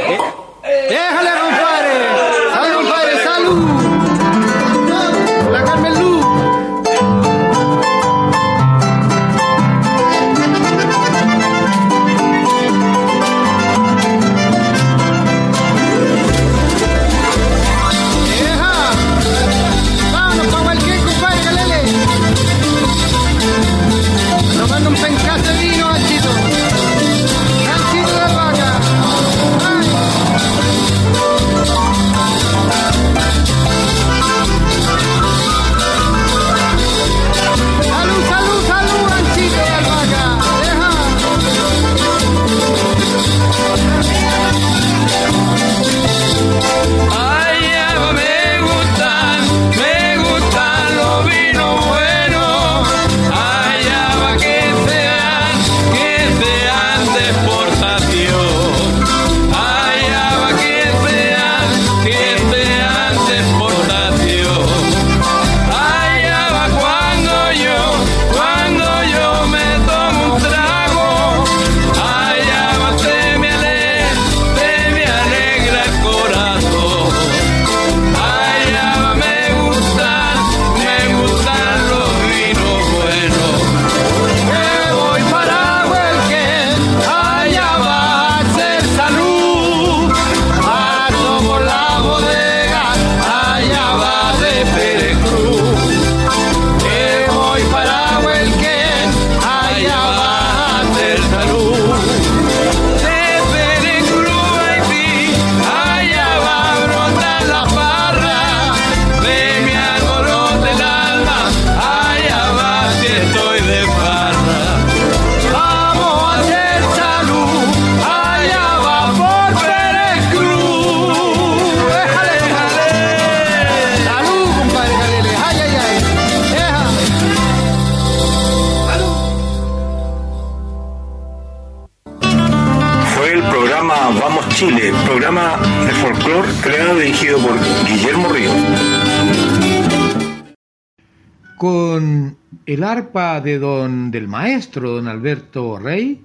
Arpa de don del maestro don Alberto Rey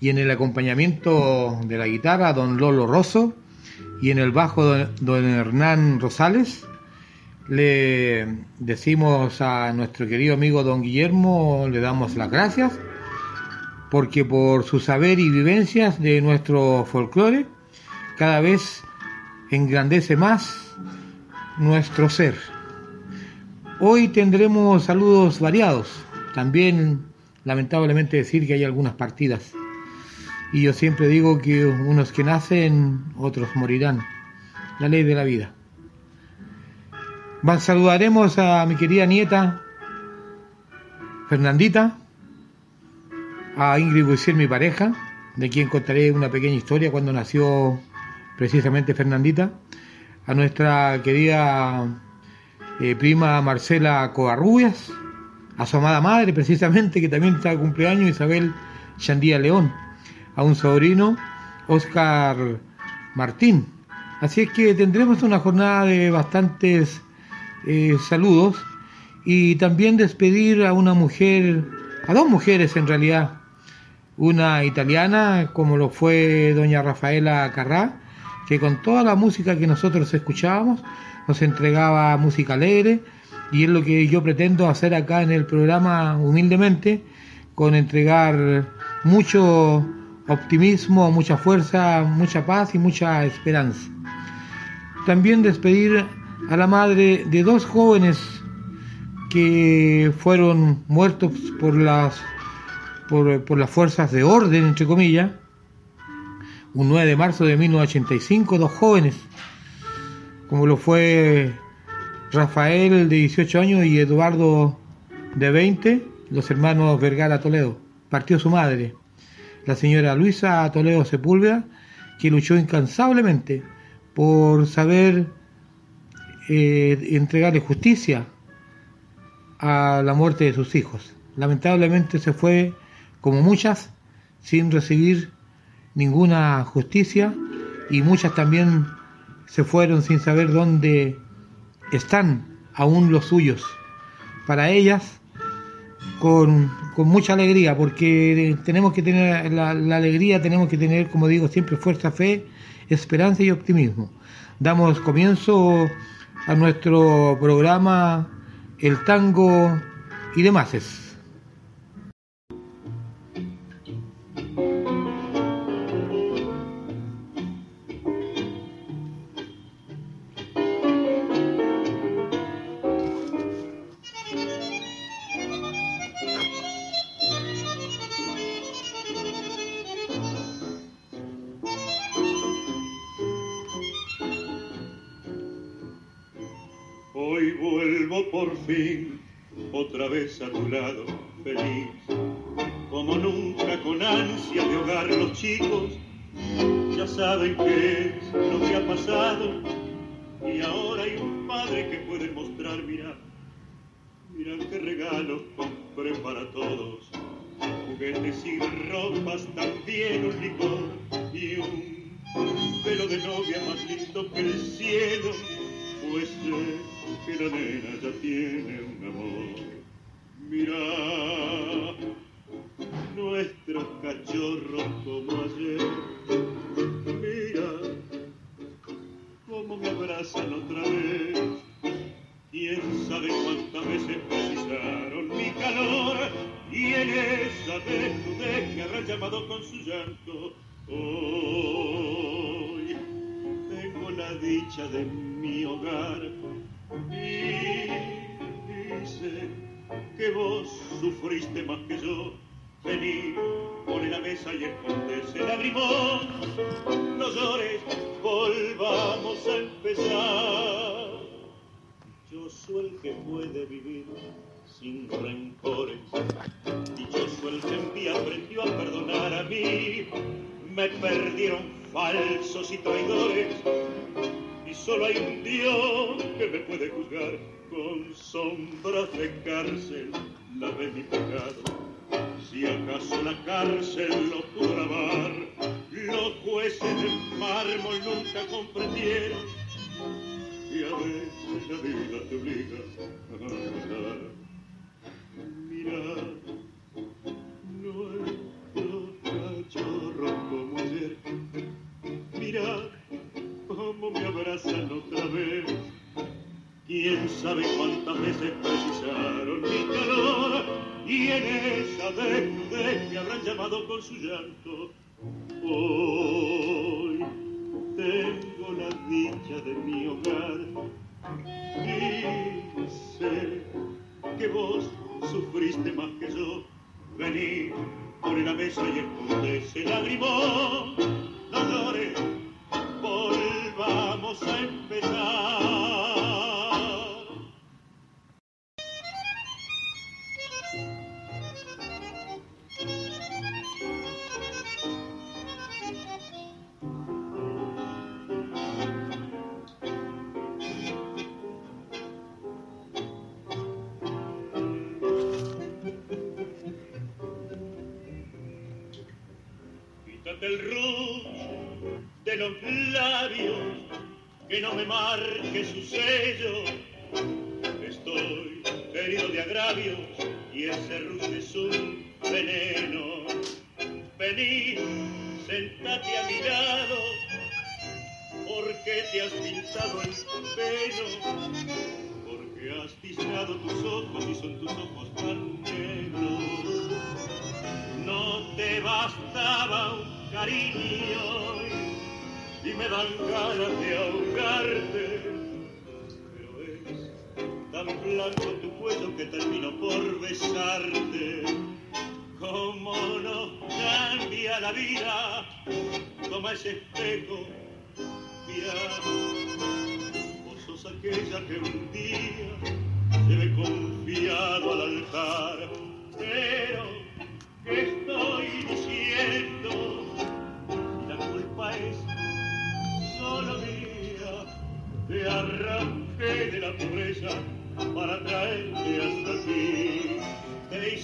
y en el acompañamiento de la guitarra don Lolo Rosso y en el bajo don, don Hernán Rosales le decimos a nuestro querido amigo don Guillermo le damos las gracias porque por su saber y vivencias de nuestro folclore cada vez engrandece más nuestro ser. Hoy tendremos saludos variados. También, lamentablemente, decir que hay algunas partidas. Y yo siempre digo que unos que nacen, otros morirán. La ley de la vida. Saludaremos a mi querida nieta Fernandita, a Ingrid Buisier, mi pareja, de quien contaré una pequeña historia cuando nació precisamente Fernandita, a nuestra querida eh, prima Marcela Covarrubias, a su amada madre precisamente, que también está de cumpleaños, Isabel Chandía León, a un sobrino, Oscar Martín. Así es que tendremos una jornada de bastantes eh, saludos y también despedir a una mujer, a dos mujeres en realidad, una italiana como lo fue doña Rafaela Carrá, que con toda la música que nosotros escuchábamos nos entregaba música alegre y es lo que yo pretendo hacer acá en el programa humildemente, con entregar mucho optimismo, mucha fuerza, mucha paz y mucha esperanza. También despedir a la madre de dos jóvenes que fueron muertos por las por, por las fuerzas de orden, entre comillas, un 9 de marzo de 1985, dos jóvenes, como lo fue Rafael de 18 años y Eduardo de 20, los hermanos Vergara Toledo. Partió su madre, la señora Luisa Toledo Sepúlveda, que luchó incansablemente por saber eh, entregarle justicia a la muerte de sus hijos. Lamentablemente se fue, como muchas, sin recibir ninguna justicia y muchas también se fueron sin saber dónde están aún los suyos. Para ellas, con, con mucha alegría, porque tenemos que tener la, alegría, tenemos que tener, como digo siempre, fuerza, fe, esperanza y optimismo. Damos comienzo a nuestro programa El Tango y demás. por fin otra vez a tu lado, feliz. Como nunca con ansia de hogar los chicos, ya saben qué es lo que ha pasado. Y ahora hay un padre que puede mostrar, mira, mira qué regalo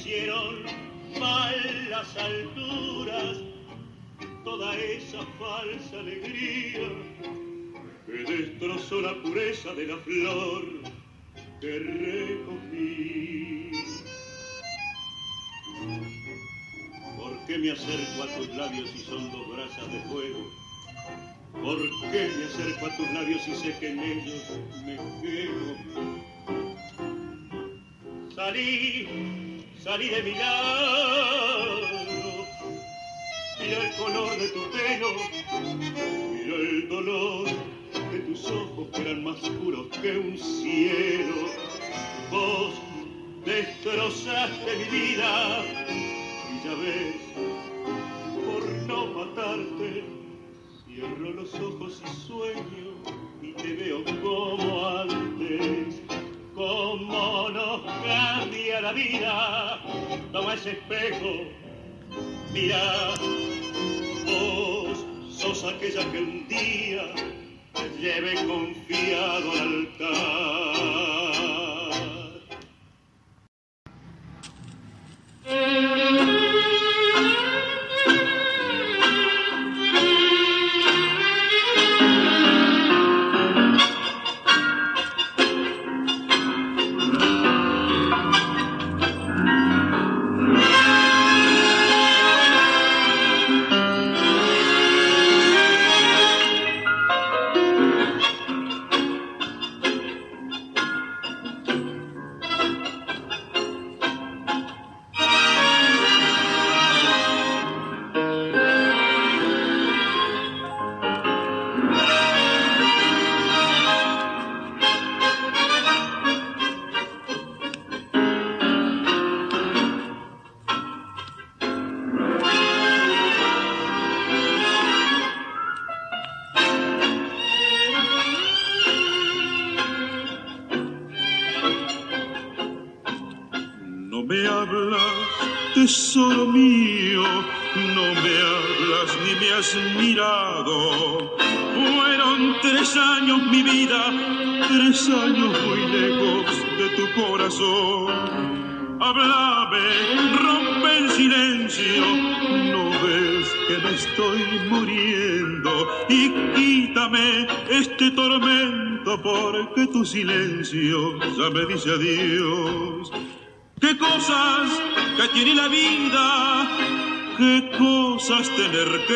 hicieron mal las alturas, toda esa falsa alegría que destrozó la pureza de la flor que recogí. ¿Por qué me acerco a tus labios si son dos brasas de fuego? ¿Por qué me acerco a tus labios si sé que en ellos me quedo? Salí salí de mi lado. Mira el color de tu pelo, mira el dolor de tus ojos que eran más puros que un cielo. Vos destrozaste mi vida y ya ves, por no matarte, cierro los ojos y sueño y te veo como antes. Cómo nos cambia la vida, toma ese espejo, mira, vos sos aquella que un día te lleve confiado al altar.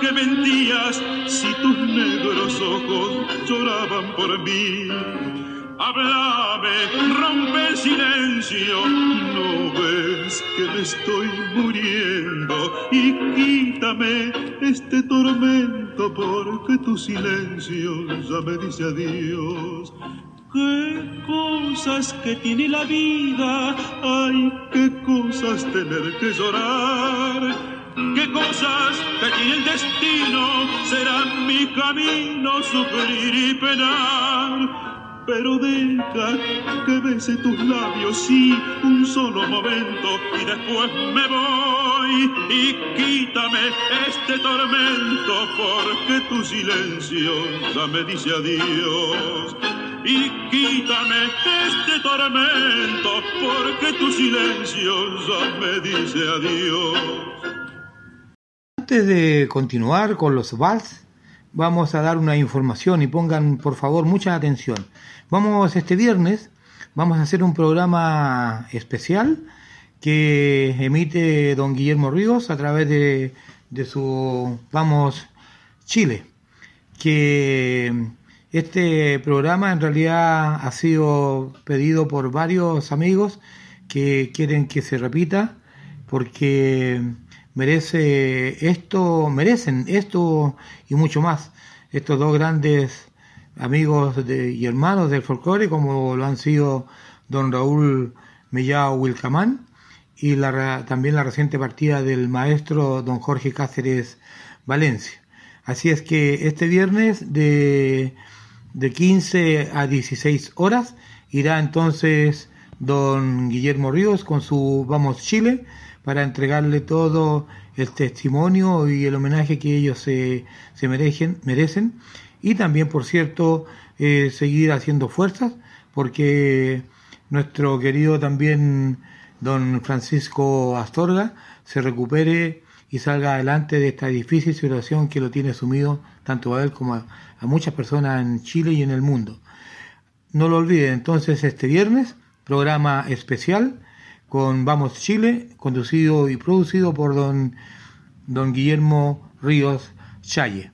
Que mentías si tus negros ojos lloraban por mí? Háblame, rompe el silencio, no ves que me estoy muriendo y quítame este tormento porque tu silencio ya me dice adiós. Qué cosas que tiene la vida, ay, qué cosas tener que llorar. Qué cosas que tiene el destino, será mi camino sufrir y penar. Pero deja que bese tus labios, sí, un solo momento, y después me voy y quítame este tormento, porque tu silencio ya me dice adiós y quítame este tormento, porque tu silencio ya me dice adiós. Antes de continuar con los vals, vamos a dar una información y pongan por favor mucha atención. Vamos este viernes, vamos a hacer un programa especial que emite don Guillermo Ríos a través de, de su Vamos Chile, que Este programa en realidad ha sido pedido por varios amigos que quieren que se repita porque merece esto, merecen esto y mucho más. Estos dos grandes amigos de- y hermanos del folclore, como lo han sido don Raúl Mellao Wilcamán y la, también la reciente partida del maestro don Jorge Cáceres Valencia. Así es que este viernes de, de 15 a 16 horas irá entonces don Guillermo Ríos con su Vamos Chile para entregarle todo el testimonio y el homenaje que ellos se, se merecen, merecen. Y también, por cierto, eh, seguir haciendo fuerzas porque nuestro querido también don Francisco Astorga se recupere y salga adelante de esta difícil situación que lo tiene sumido tanto a él como a, a muchas personas en Chile y en el mundo. No lo olviden, entonces este viernes, programa especial con Vamos Chile, conducido y producido por don, don Guillermo Ríos Challe.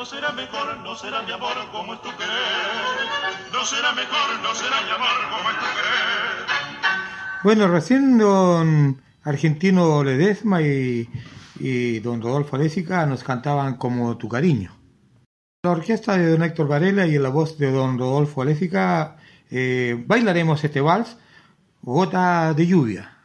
No será mejor, no será mi amor como es tu querer, no será mejor, no será mi amor como es tu querer. Bueno, recién don Argentino Ledesma y, y don Rodolfo Alésica nos cantaban como tu cariño. La orquesta de don Héctor Varela y la voz de don Rodolfo Alésica eh, bailaremos este vals, Gota de lluvia.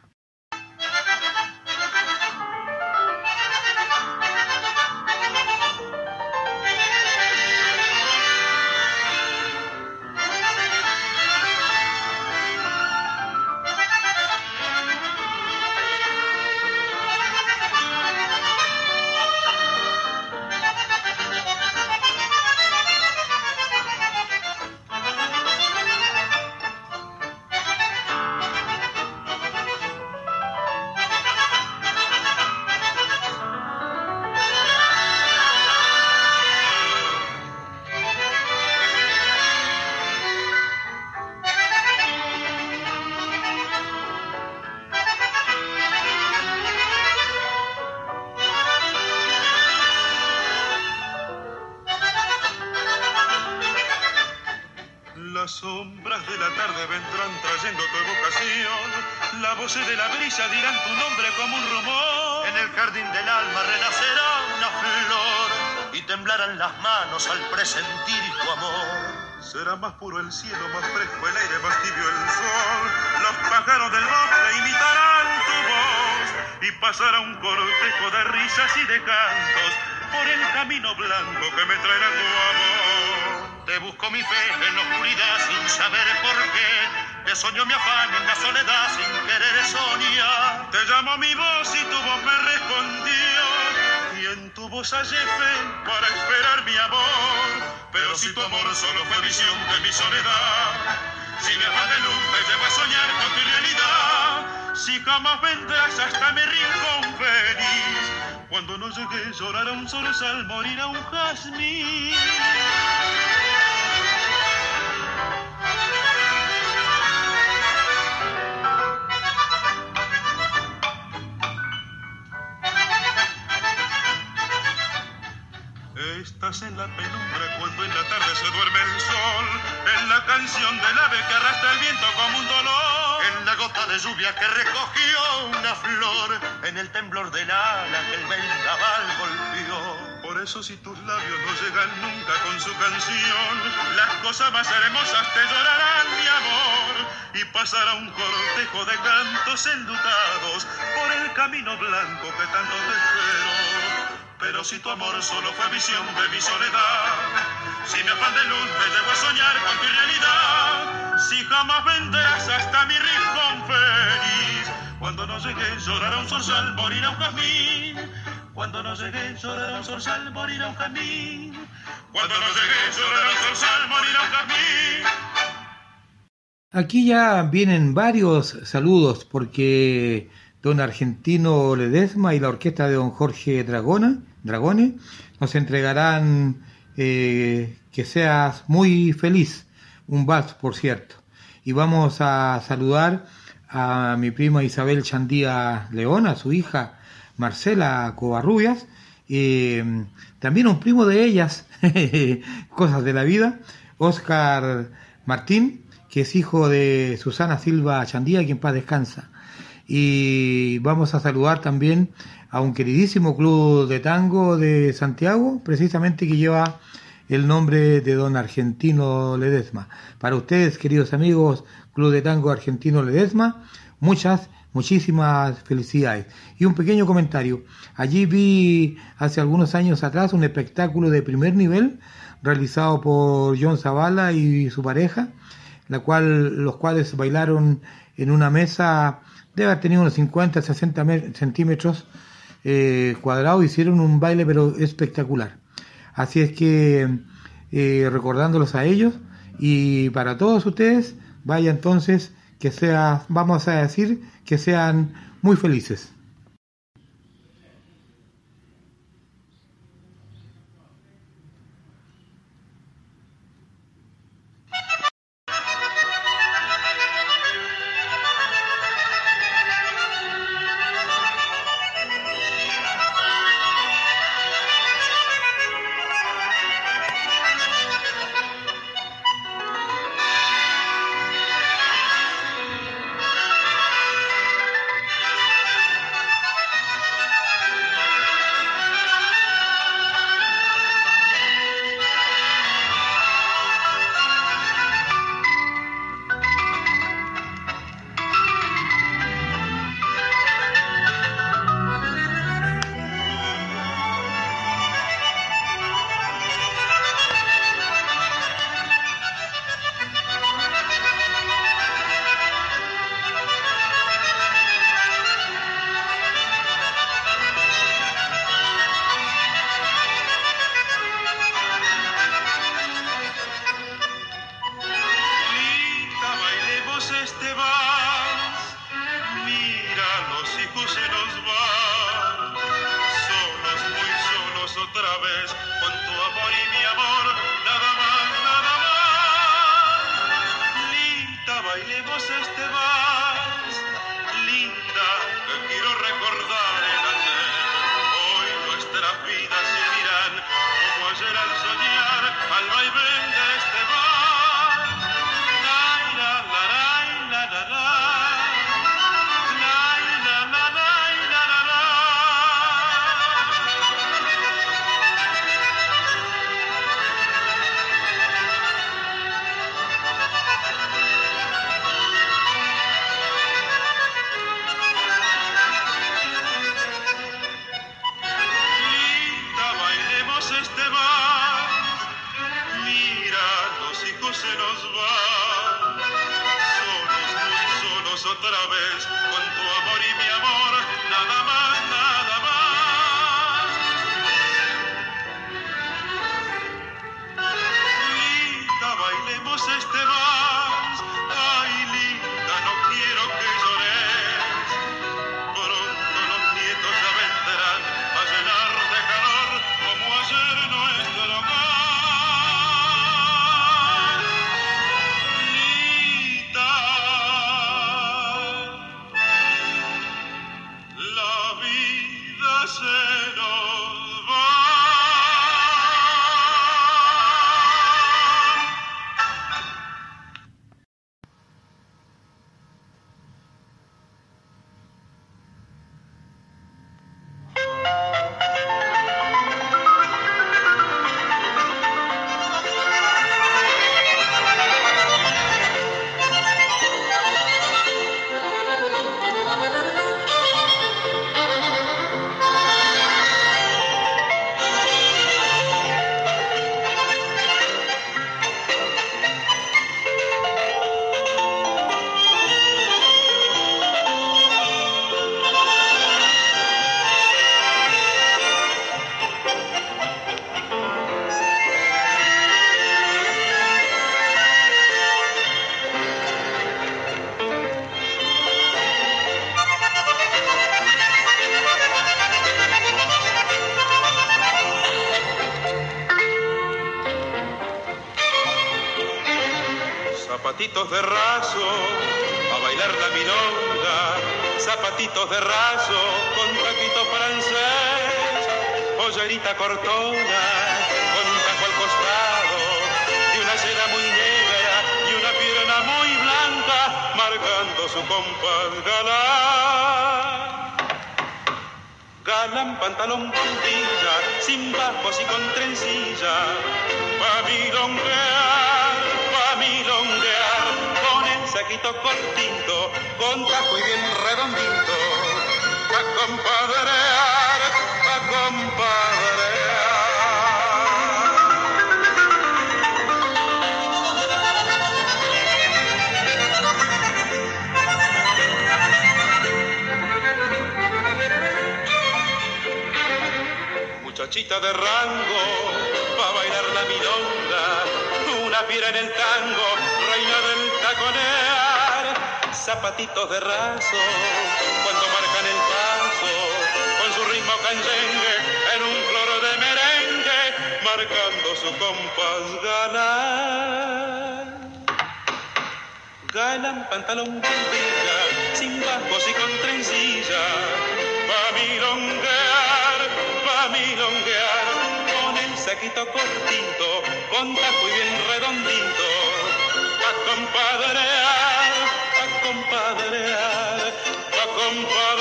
Llorará un zorzal, morirá un jazmín. Estás en la penumbra cuando en la tarde se duerme el sol, en la canción del ave que arrastra el viento como un dolor, En la gota de lluvia que recogió una flor, en el temblor del ala que el vendaval eso si tus labios no llegan nunca con su canción, las cosas más hermosas te llorarán, mi amor, y pasará un cortejo de cantos enlutados por el camino blanco que tanto te espero. Pero si tu amor solo fue visión de mi soledad, si mi afán de luz me llevó a soñar con tu realidad, si jamás vendrás hasta mi rincón feliz, cuando no llegué llorará un zorzal, morirá un jazmín. Cuando no llegué llorará un zorzal, morirá un jazmín. Cuando no llegué llorará un zorzal, morirá un jazmín. Aquí ya vienen varios saludos porque don Argentino Ledesma y la orquesta de don Jorge Dragona, Dragone nos entregarán eh, que seas muy feliz, un vals por cierto. Y vamos a saludar a mi prima Isabel Chandía León, a su hija Marcela Covarrubias, eh, también un primo de ellas, [LAUGHS] cosas de la vida, Oscar Martín, que es hijo de Susana Silva Chandía, quien paz descansa. Y vamos a saludar también a un queridísimo club de tango de Santiago, precisamente que lleva el nombre de don Argentino Ledesma. Para ustedes, queridos amigos, Club de Tango Argentino Ledesma, muchas, muchísimas felicidades. Y un pequeño comentario. Allí vi hace algunos años atrás un espectáculo de primer nivel realizado por John Zavala y su pareja, la cual, los cuales bailaron en una mesa, debe haber tenido unos 50, 60 me- centímetros eh, cuadrados, hicieron un baile pero espectacular. Así es que eh, recordándolos a ellos y para todos ustedes, vaya entonces que sea, vamos a decir, que sean muy felices. pantalón con tela, sin bajos y con trencilla. Va a milonguear, va a milonguear, con el saquito cortito, con taco y bien redondito. Va a compadrear, va compadrear, va a compadrear.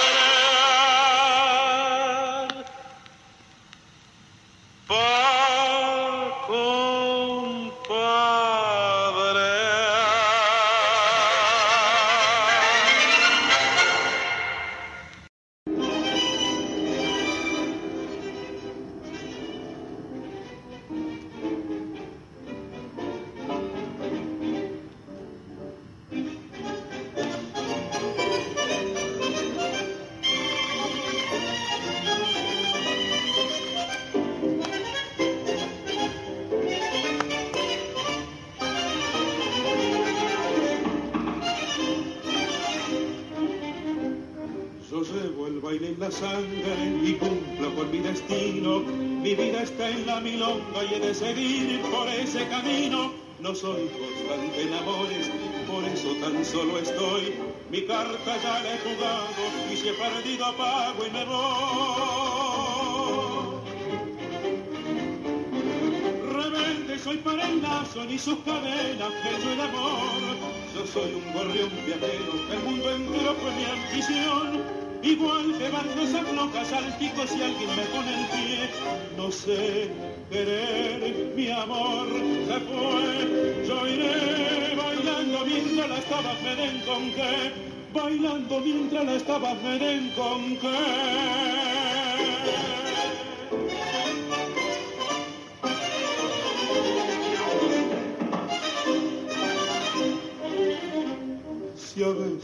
y sus cadenas hecho el amor. Yo soy un gorrión viajero, el mundo entero fue mi ambición. Igual que barcosas locas al pico si alguien me pone el pie. No sé querer, mi amor se fue. Yo iré bailando mientras la tabas me den con qué. Bailando mientras la tabas me den con qué.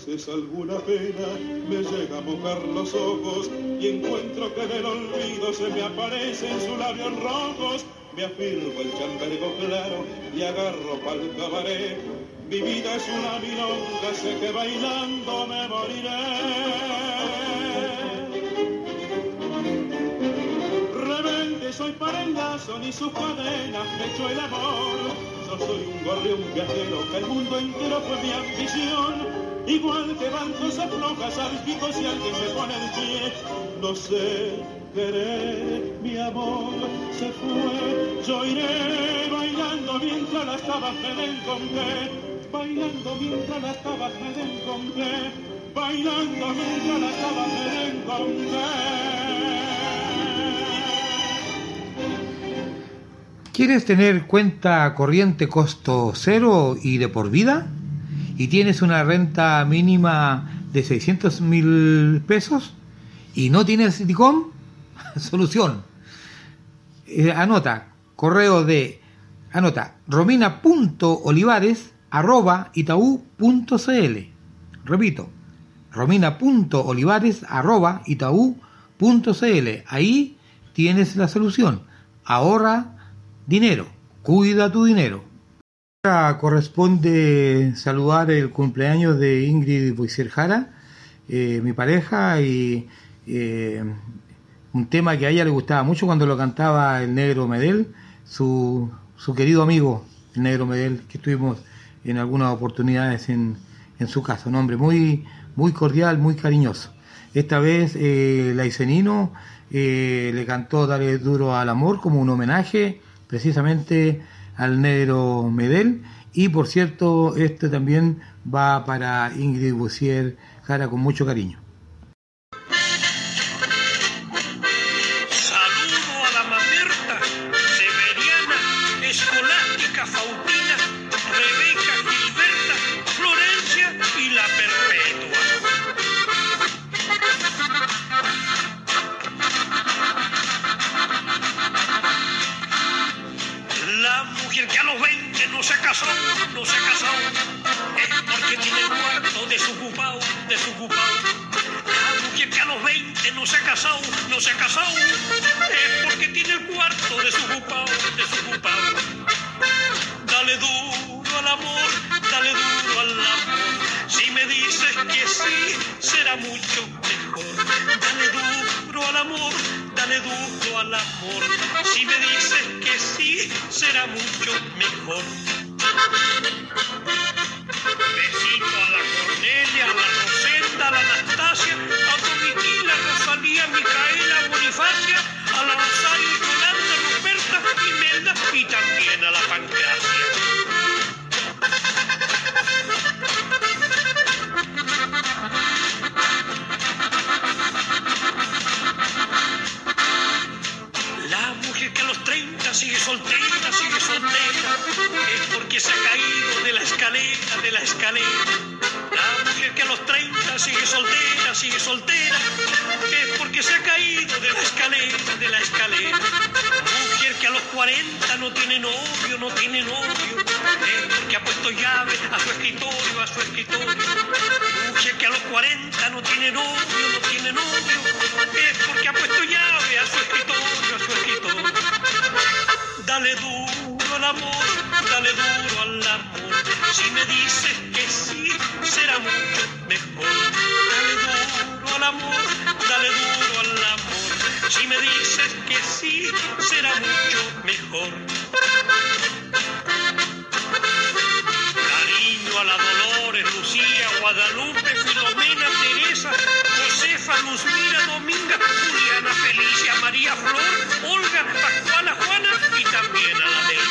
Veces alguna pena me llega a mojar los ojos y encuentro que del olvido se me aparecen sus labios rojos, me afirmo el chambergo claro y agarro pa'l cabaret. Mi vida es una milonga, sé que bailando me moriré. Rebelde soy para lazo, ni sus cadenas me echó el amor. Yo soy un gorrión viajero, que el mundo entero fue mi ambición. Igual que van cosas flojas al pico si alguien me pone el pie. No sé querer, mi amor se fue. Yo iré bailando mientras las tabas me den con qué. Bailando mientras las tabas me den con qué. Bailando mientras las tabas me den con qué. ¿Quieres tener cuenta corriente costo cero y de por vida? ¿Y tienes una renta mínima de 600 mil pesos? ¿Y no tienes DICOM? [LAUGHS] Solución. Eh, anota, correo de, anota, romina.olivares arroba. Repito, romina.olivares arroba. Ahí tienes la solución. Ahorra dinero, cuida tu dinero. Ahora corresponde saludar el cumpleaños de Ingrid Boisier Jara, eh, mi pareja, y eh, un tema que a ella le gustaba mucho cuando lo cantaba el negro Medel, su, su querido amigo, el negro Medel, que estuvimos en algunas oportunidades en, su casa, un hombre muy, muy cordial, muy cariñoso. Esta vez eh, la Isenino eh, le cantó Dale duro al amor como un homenaje precisamente al negro Medel y por cierto este también va para Ingrid Bussier Jara con mucho cariño. Que sí, será mucho mejor. Dale duro al amor, dale duro al amor. Si me dices que sí, será mucho mejor. Besito a la Cornelia, a la Rosenda, a la Anastasia, a Domitila, Rosalía, Micaela, Bonifacia, a la Rosario, Yolanda, Ruperta, Imelda y también a la Pancracia. Que a los 30 sigue soltera, sigue soltera, es porque se ha caído de la escalera, de la escalera. La mujer que a los 30 sigue soltera, sigue soltera, es porque se ha caído de la escalera, de la escalera. Mujer que a los 40 no tiene novio, no tiene novio, es porque ha puesto llave a su escritorio, a su escritorio. Mujer que a los 40 no tiene novio, no tiene novio, es porque ha puesto llave a su escritorio, a su escritorio. Dale duro al amor, dale duro al amor. Si me dices que sí, será mucho mejor. Dale duro al amor, dale duro al amor. Si me dices que sí, será mucho mejor. Cariño a la Dolores, Lucía, Guadalupe, Filomena, Teresa, Josefa, Luzmira, Dominga, Juliana, Felicia, María Flor, Olga, Pascuala, Juana y también a la Delia.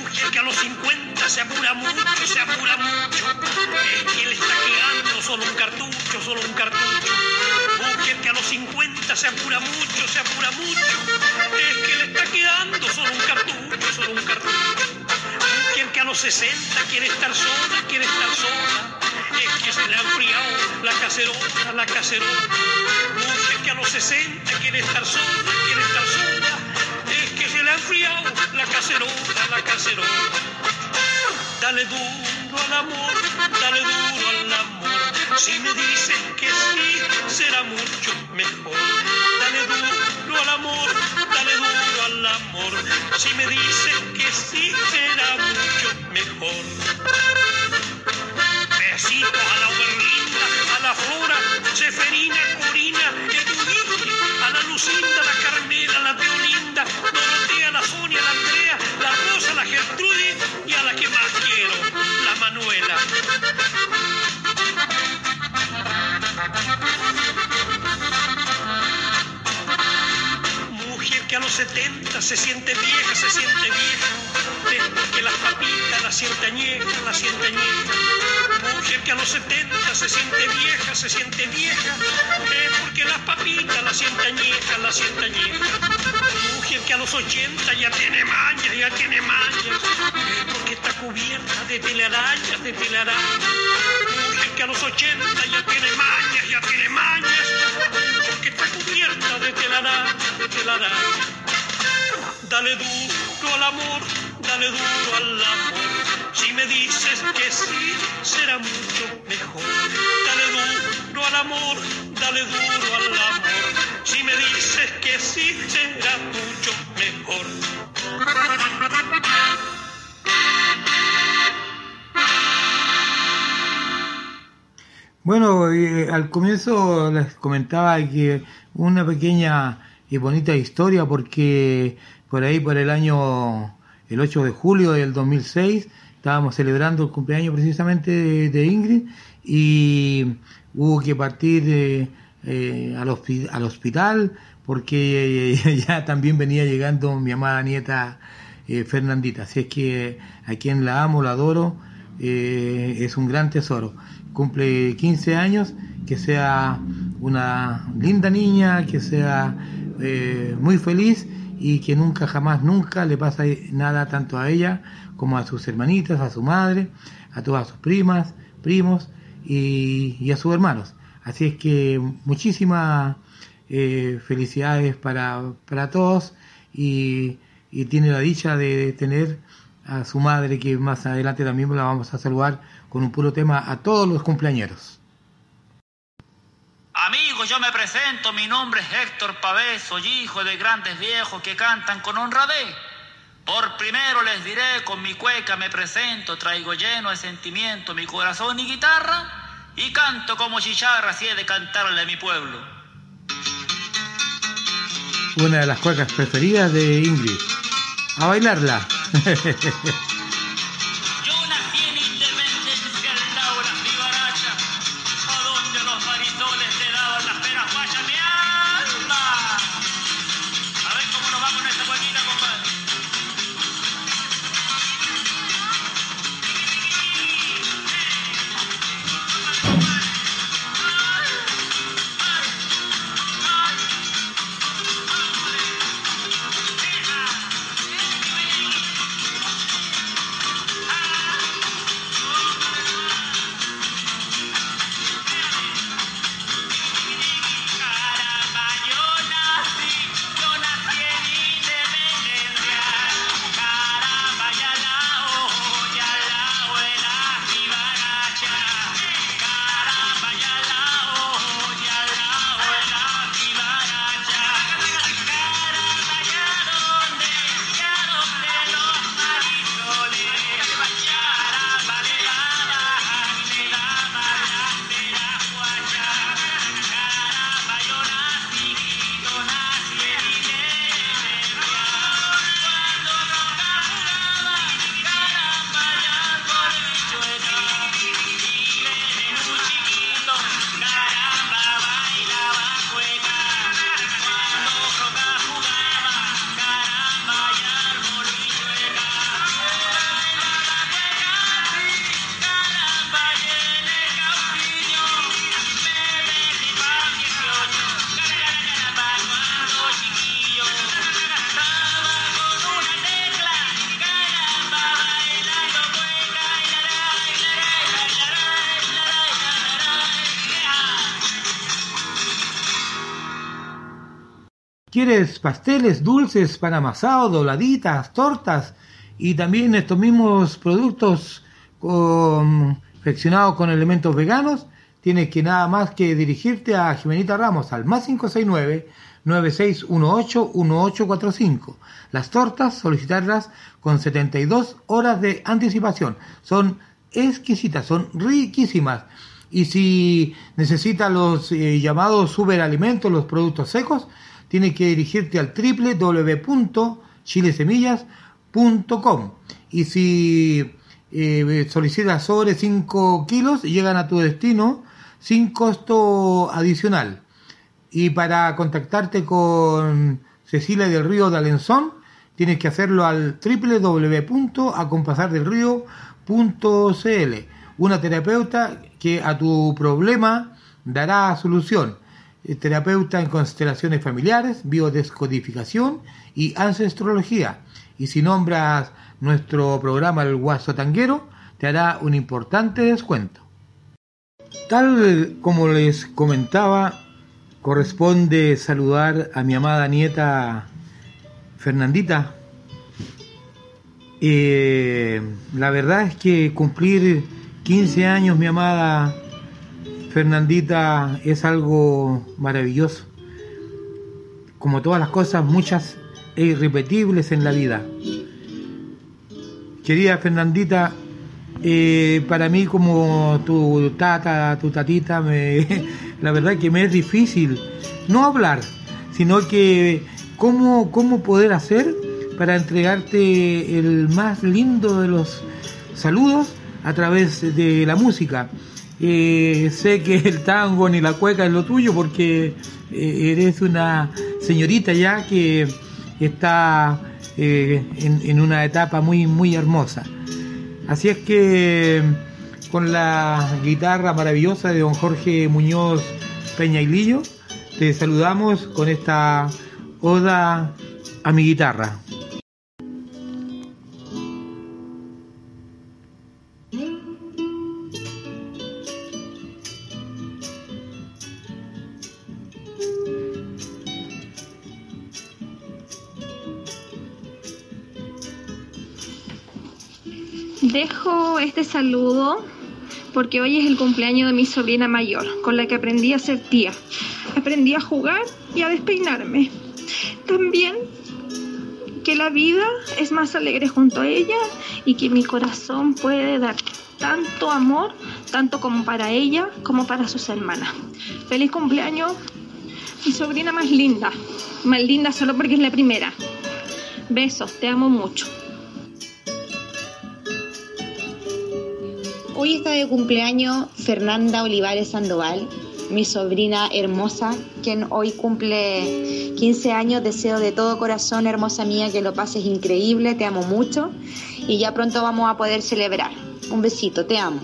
Mujer que a los 50 se apura mucho, se apura mucho. Es que le está quedando solo un cartucho, solo un cartucho. Mujer que a los 50 se apura mucho, se apura mucho. Es que le está quedando solo un cartucho, solo un cartucho. Que a los 60 quiere estar sola, quiere estar sola. Es que se le ha enfriado la cacerola, la cacerola. Mujer que a los 60 quiere estar sola, quiere estar sola. Es que se le ha enfriado la cacerola, la cacerola. Dale duro al amor, dale duro al amor. Si me dicen que sí, será mucho mejor. Dale duro al amor, dale duro al amor. Si me dicen que sí, será mucho mejor. Besitos a la Berlinda, a la Flora, Seferina, Corina, Edurigi, a la Lucinda, la Carmela, la Teolinda, Dorotea, la Sonia, la Andrea, la Rosa, la Gertrudis y a la que más quiero, la Manuela. Que a los 70 se siente vieja, se siente vieja. Es porque las papitas la siente añeja, la siente añeja. Mujer que a los 70 se siente vieja, se siente vieja. Es porque las papitas la siente añeja, la siente añeja. Mujer que a los 80 ya tiene mañas, ya tiene mañas. Porque está cubierta de telarañas, de telarañas. Mujer que a los 80 ya tiene mañas, ya tiene mañas. De telarañas. Dale duro al amor, dale duro al amor. Si me dices que sí, será mucho mejor. Dale duro al amor, dale duro al amor. Si me dices que sí, será mucho mejor. Bueno, eh, al comienzo les comentaba que una pequeña y bonita historia porque por ahí por el año el 8 de julio del 2006 estábamos celebrando el cumpleaños precisamente de, Ingrid y hubo que partir eh, eh, al, hospi- al hospital porque eh, [LAUGHS] ya también venía llegando mi amada nieta Fernandita. Así es que a quien la amo, la adoro, es un gran tesoro. Cumple 15 años, que sea una linda niña, que sea eh, muy feliz y que nunca, jamás, nunca le pasa nada tanto a ella como a sus hermanitas, a su madre, a todas sus primas, primos y, y a sus hermanos. Así es que muchísimas eh, felicidades para, para todos y, y tiene la dicha de tener a su madre que más adelante también la vamos a saludar con un puro tema a todos los cumpleañeros. Amigos, yo me presento, mi nombre es Héctor Pavés, soy hijo de grandes viejos que cantan con honradez. Por primero les diré, con mi cueca me presento, traigo lleno de sentimiento mi corazón y guitarra, y canto como chicharra si he de cantarle a mi pueblo. Una de las cuecas preferidas de Ingrid. A bailarla. [LAUGHS] ¿Quieres pasteles, dulces, pan amasado, dobladitas, tortas y también estos mismos productos confeccionados con elementos veganos? Tienes que nada más que dirigirte a Jimenita Ramos al más 569 9618-1845. Las tortas, solicitarlas con 72 horas de anticipación. Son exquisitas, son riquísimas. Y si necesita los eh, llamados superalimentos, los productos secos, tienes que dirigirte al www.chilesemillas.com. Y si eh, solicitas sobre 5 kilos, llegan a tu destino sin costo adicional. Y para contactarte con Cecilia del Río de Alenzón, tienes que hacerlo al www.acompasardelrío.cl. Una terapeuta que a tu problema dará solución. Terapeuta en constelaciones familiares, biodescodificación y ancestrología. Y si nombras nuestro programa El Guaso Tanguero, te hará un importante descuento. Tal como les comentaba, corresponde saludar a mi amada nieta Fernandita. Eh, la verdad es que cumplir 15 años, mi amada Fernandita, es algo maravilloso. Como todas las cosas, muchas e irrepetibles en la vida. Querida Fernandita, eh, para mí como tu tata, tu tatita, me, [LAUGHS] la verdad que me es difícil no hablar, sino que cómo, cómo poder hacer para entregarte el más lindo de los saludos a través de la música. Eh, sé que el tango ni la cueca es lo tuyo porque eh, eres una señorita ya que está eh, en, en, una etapa muy, muy hermosa. Así es que con la guitarra maravillosa de don Jorge Muñoz Peña y Lillo, te saludamos con esta oda a mi guitarra. Dejo este saludo porque hoy es el cumpleaños de mi sobrina mayor, con la que aprendí a ser tía. Aprendí a jugar y a despeinarme. También que la vida es más alegre junto a ella y que mi corazón puede dar tanto amor, tanto como para ella como para sus hermanas. Feliz cumpleaños, mi sobrina más linda. Más linda solo porque es la primera. Besos, te amo mucho. Hoy está de cumpleaños Fernanda Olivares Sandoval, mi sobrina hermosa, quien hoy cumple 15 años. Deseo de todo corazón, hermosa mía, que lo pases increíble, te amo mucho y ya pronto vamos a poder celebrar. Un besito, te amo.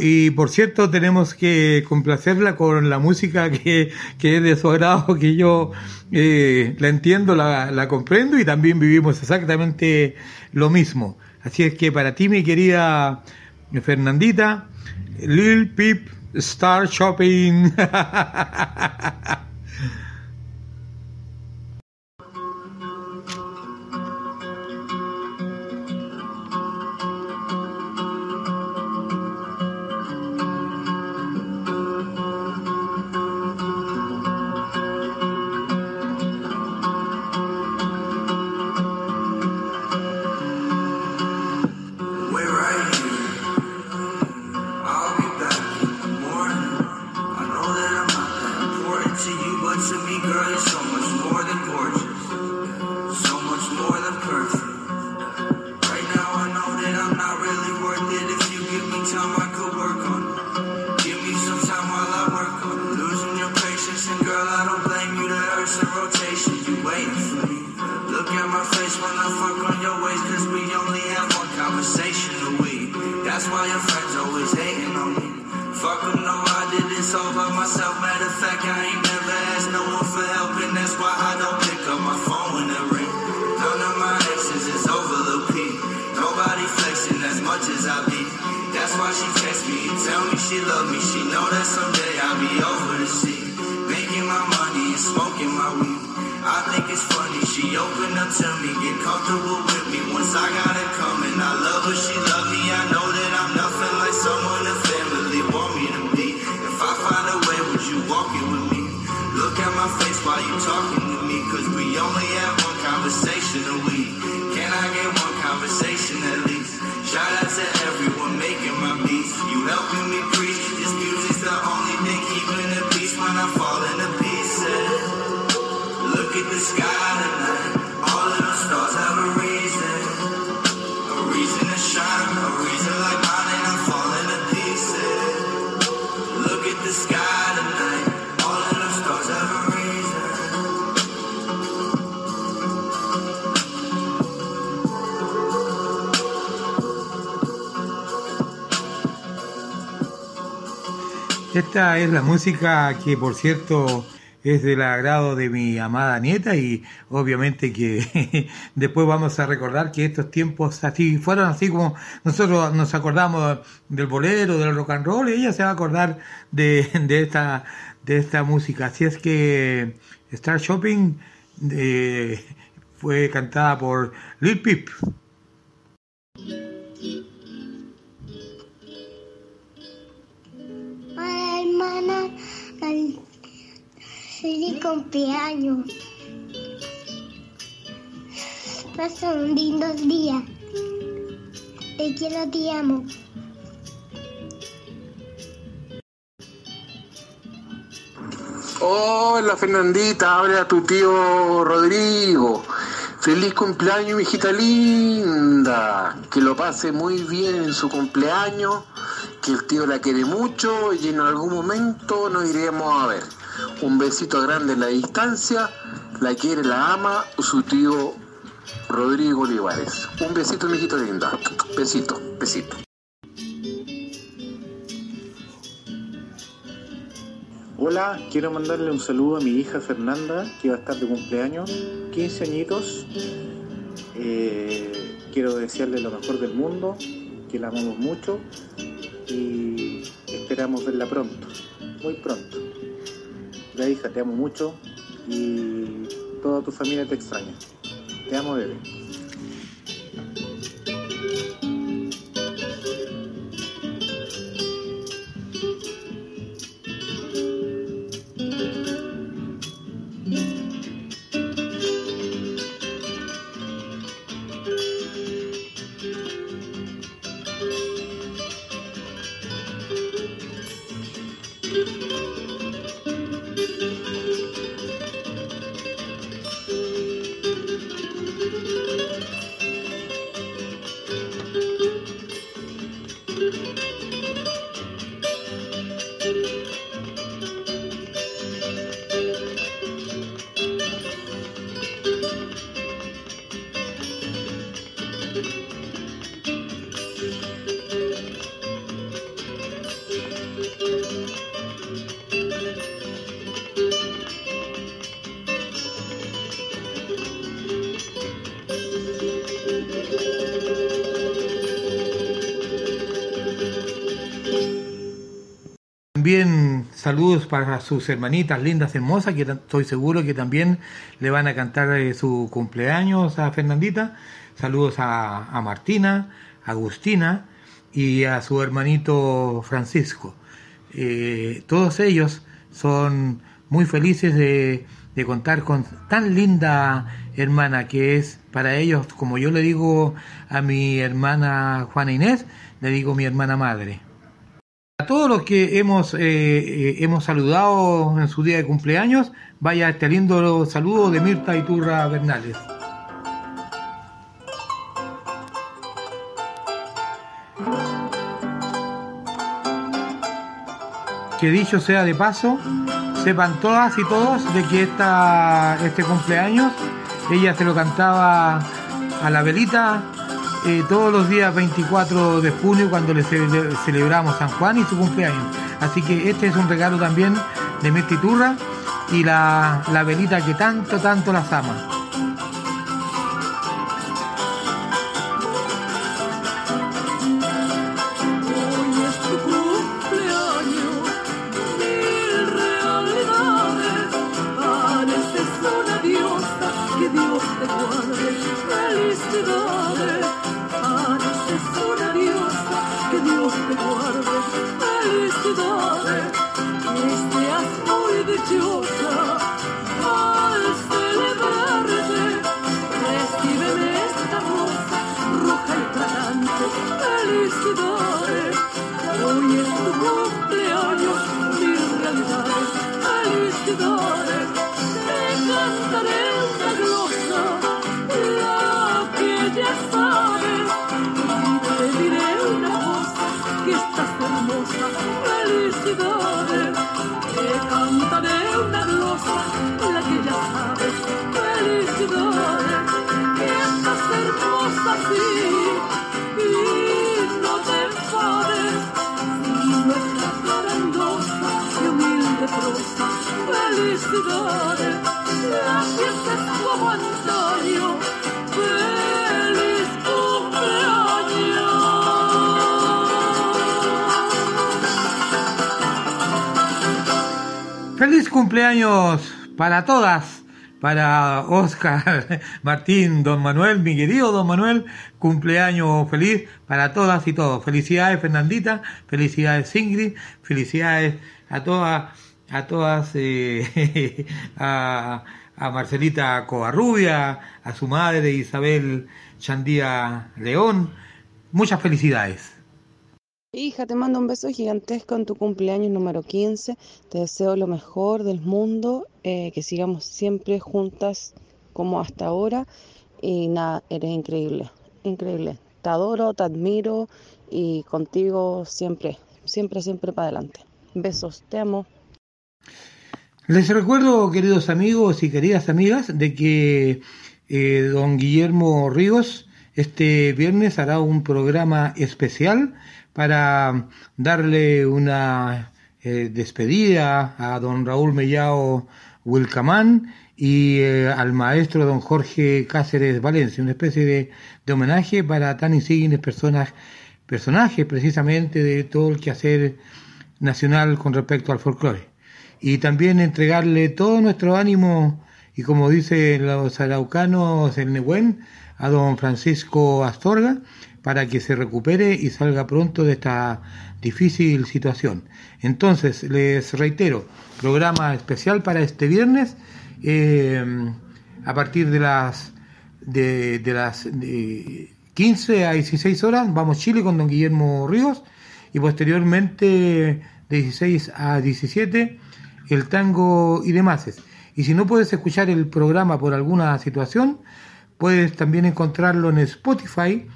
Y por cierto, tenemos que complacerla con la música que, que es de su agrado, que yo eh, la entiendo, la, la comprendo y también vivimos exactamente lo mismo. Así es que para ti, mi querida Fernandita, Lil Pip Star Shopping. [LAUGHS] la música que, por cierto, es del agrado de mi amada nieta y obviamente que [LAUGHS] después vamos a recordar que estos tiempos así fueron así como nosotros nos acordamos del bolero, del rock and roll y ella se va a acordar de, [LAUGHS] esta de esta música. Así es que Star Shopping eh, fue cantada por Lil Peep. Feliz cumpleaños. Pasan lindos días. Te quiero, te amo. Hola Fernandita, habla tu tío Rodrigo. Feliz cumpleaños, mi hijita linda. Que lo pase muy bien en su cumpleaños. Que el tío la quiere mucho y en algún momento nos iremos a ver. Un besito grande en la distancia. La quiere, la ama su tío Rodrigo Olivares. Un besito, mi hijita linda. Besito, besito. Hola, quiero mandarle un saludo a mi hija Fernanda, que va a estar de cumpleaños, 15 añitos. Eh, quiero desearle lo mejor del mundo, que la amamos mucho y esperamos verla pronto, muy pronto. Ya hija, te amo mucho y toda tu familia te extraña. Te amo, bebé. Saludos para sus hermanitas lindas, hermosas, que estoy seguro que también le van a cantar eh, su cumpleaños a Fernandita. Saludos a, Martina, Agustina y a su hermanito Francisco. Eh, todos ellos son muy felices de, de contar con tan linda hermana que es para ellos, como yo le digo a mi hermana Juana Inés, le digo mi hermana madre. A todos los que hemos, eh, eh, hemos saludado en su día de cumpleaños, vaya este lindo saludo de Mirta Iturra Bernales. Que dicho sea de paso, sepan todas y todos de que esta, este cumpleaños ella se lo cantaba a la velita eh, todos los días 24 de junio cuando le cele- celebramos San Juan y su cumpleaños. Así que este es un regalo también de Mirta Iturra y la, la velita que tanto, tanto las ama. Feliz cumpleaños. Para todas, para Oscar, [LAUGHS] Martín, Don Manuel, mi querido Don Manuel, cumpleaños feliz para todas y todos. Felicidades Fernandita, felicidades Ingrid, felicidades a todas, a todas, eh, [LAUGHS] a, a Marcelita Covarrubia, a su madre Isabel Chandía León, muchas felicidades. Hija, te mando un beso gigantesco en tu cumpleaños número 15. Te deseo lo mejor del mundo, eh, que sigamos siempre juntas como hasta ahora. Y nada, eres increíble, increíble. Te adoro, te admiro y contigo siempre, siempre, siempre para adelante. Besos, te amo. Les recuerdo, queridos amigos y queridas amigas, de que eh, don Guillermo Ríos este viernes hará un programa especial para darle una eh, despedida a don Raúl Mellao Wilcamán y eh, al maestro don Jorge Cáceres Valencia, una especie de, de homenaje para tan insignes personas, personajes precisamente de todo el quehacer nacional con respecto al folclore. Y también entregarle todo nuestro ánimo y como dicen los araucanos, el Nehuen, a don Francisco Astorga, para que se recupere y salga pronto de esta difícil situación. Entonces, les reitero, programa especial para este viernes, eh, a partir de las, de, las de 15 a 16 horas, vamos Chile con don Guillermo Ríos, y posteriormente de 16 a 17, el tango y demás. Y si no puedes escuchar el programa por alguna situación, puedes también encontrarlo en Spotify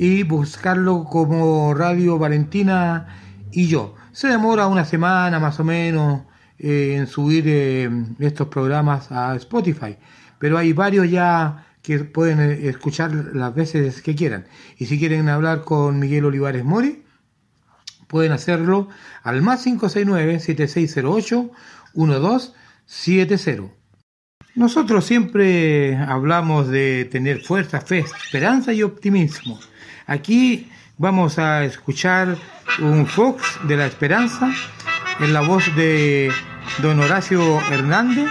y buscarlo como Radio Valentina y yo. Se demora una semana más o menos eh, en subir eh, estos programas a Spotify, pero hay varios ya que pueden eh, escuchar las veces que quieran. Y si quieren hablar con Miguel Olivares Mori, pueden hacerlo al más 569-7608-1270. Nosotros siempre hablamos de tener fuerza, fe, esperanza y optimismo. Aquí vamos a escuchar un Fox de la Esperanza en la voz de don Horacio Hernández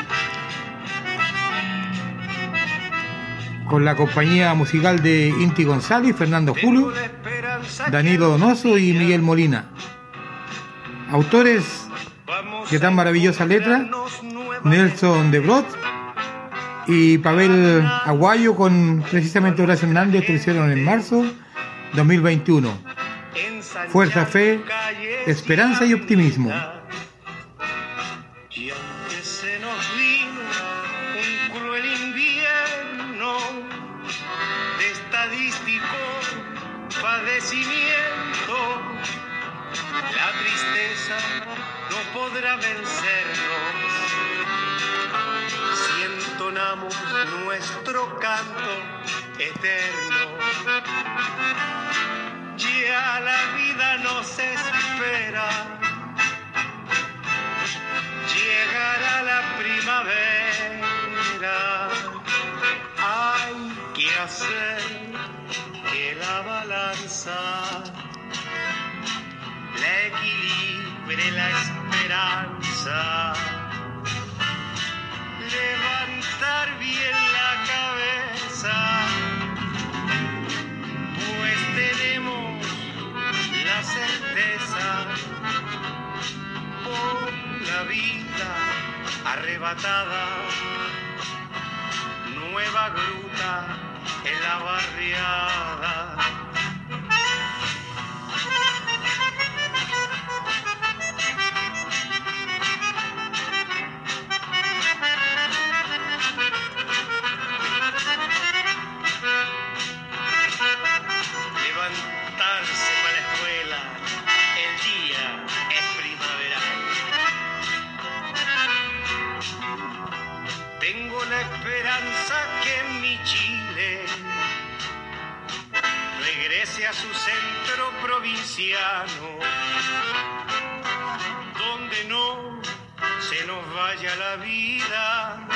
con la compañía musical de Inti González, Fernando Julio, Danilo Donoso y Miguel Molina. Autores de tan maravillosa letra, Nelson de Brot y Pavel Aguayo con precisamente Horacio Hernández que lo hicieron en marzo 2021. Fuerza, fe, esperanza y optimismo. Eterno. Ya la vida nos espera, llegará la primavera. Hay que hacer que la balanza la equilibre la esperanza. Levantar arrebatada, nueva gruta en la barriada. Donde no se nos vaya la vida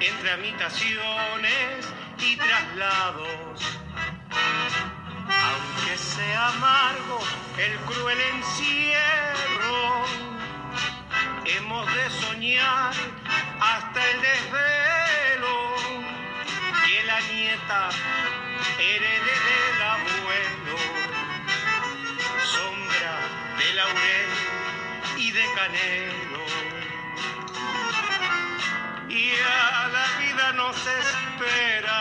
entre habitaciones y traslados. Aunque sea amargo el cruel encierro, hemos de soñar hasta el desvelo que la nieta herede del abuelo, sombra de laurel y de canelo. Y a la vida nos espera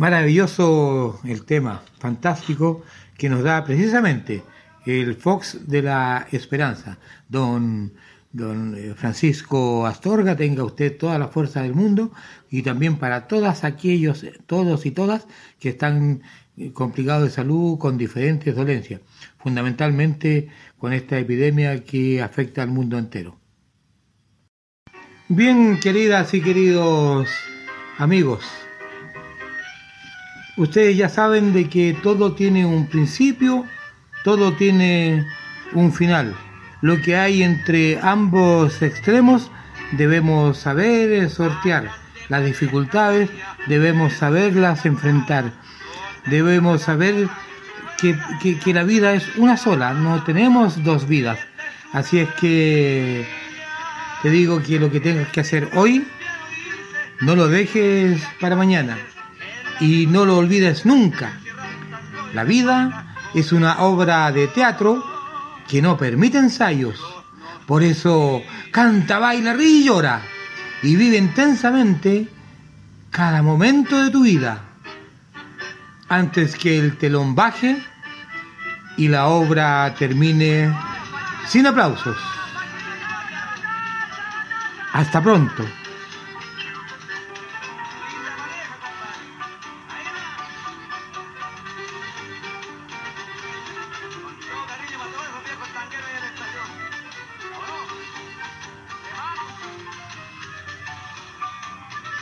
Maravilloso el tema, fantástico, que nos da precisamente el Fox de la Esperanza. Don, don eh, Francisco Astorga, tenga usted toda la fuerza del mundo y también para todas aquellos, todos y todas que están eh, complicados de salud con diferentes dolencias, fundamentalmente con esta epidemia que afecta al mundo entero. Bien, queridas y queridos amigos, ustedes ya saben de que todo tiene un principio, todo tiene un final. Lo que hay entre ambos extremos debemos saber sortear. Las dificultades debemos saberlas enfrentar. Debemos saber que, que- que la vida es una sola, no tenemos dos vidas. Así es que te digo que lo que tengas que hacer hoy, no lo dejes para mañana y no lo olvides nunca. La vida es una obra de teatro que no permite ensayos. Por eso canta, baila, ríe y llora y vive intensamente cada momento de tu vida antes que el telón baje y la obra termine sin aplausos. Hasta pronto.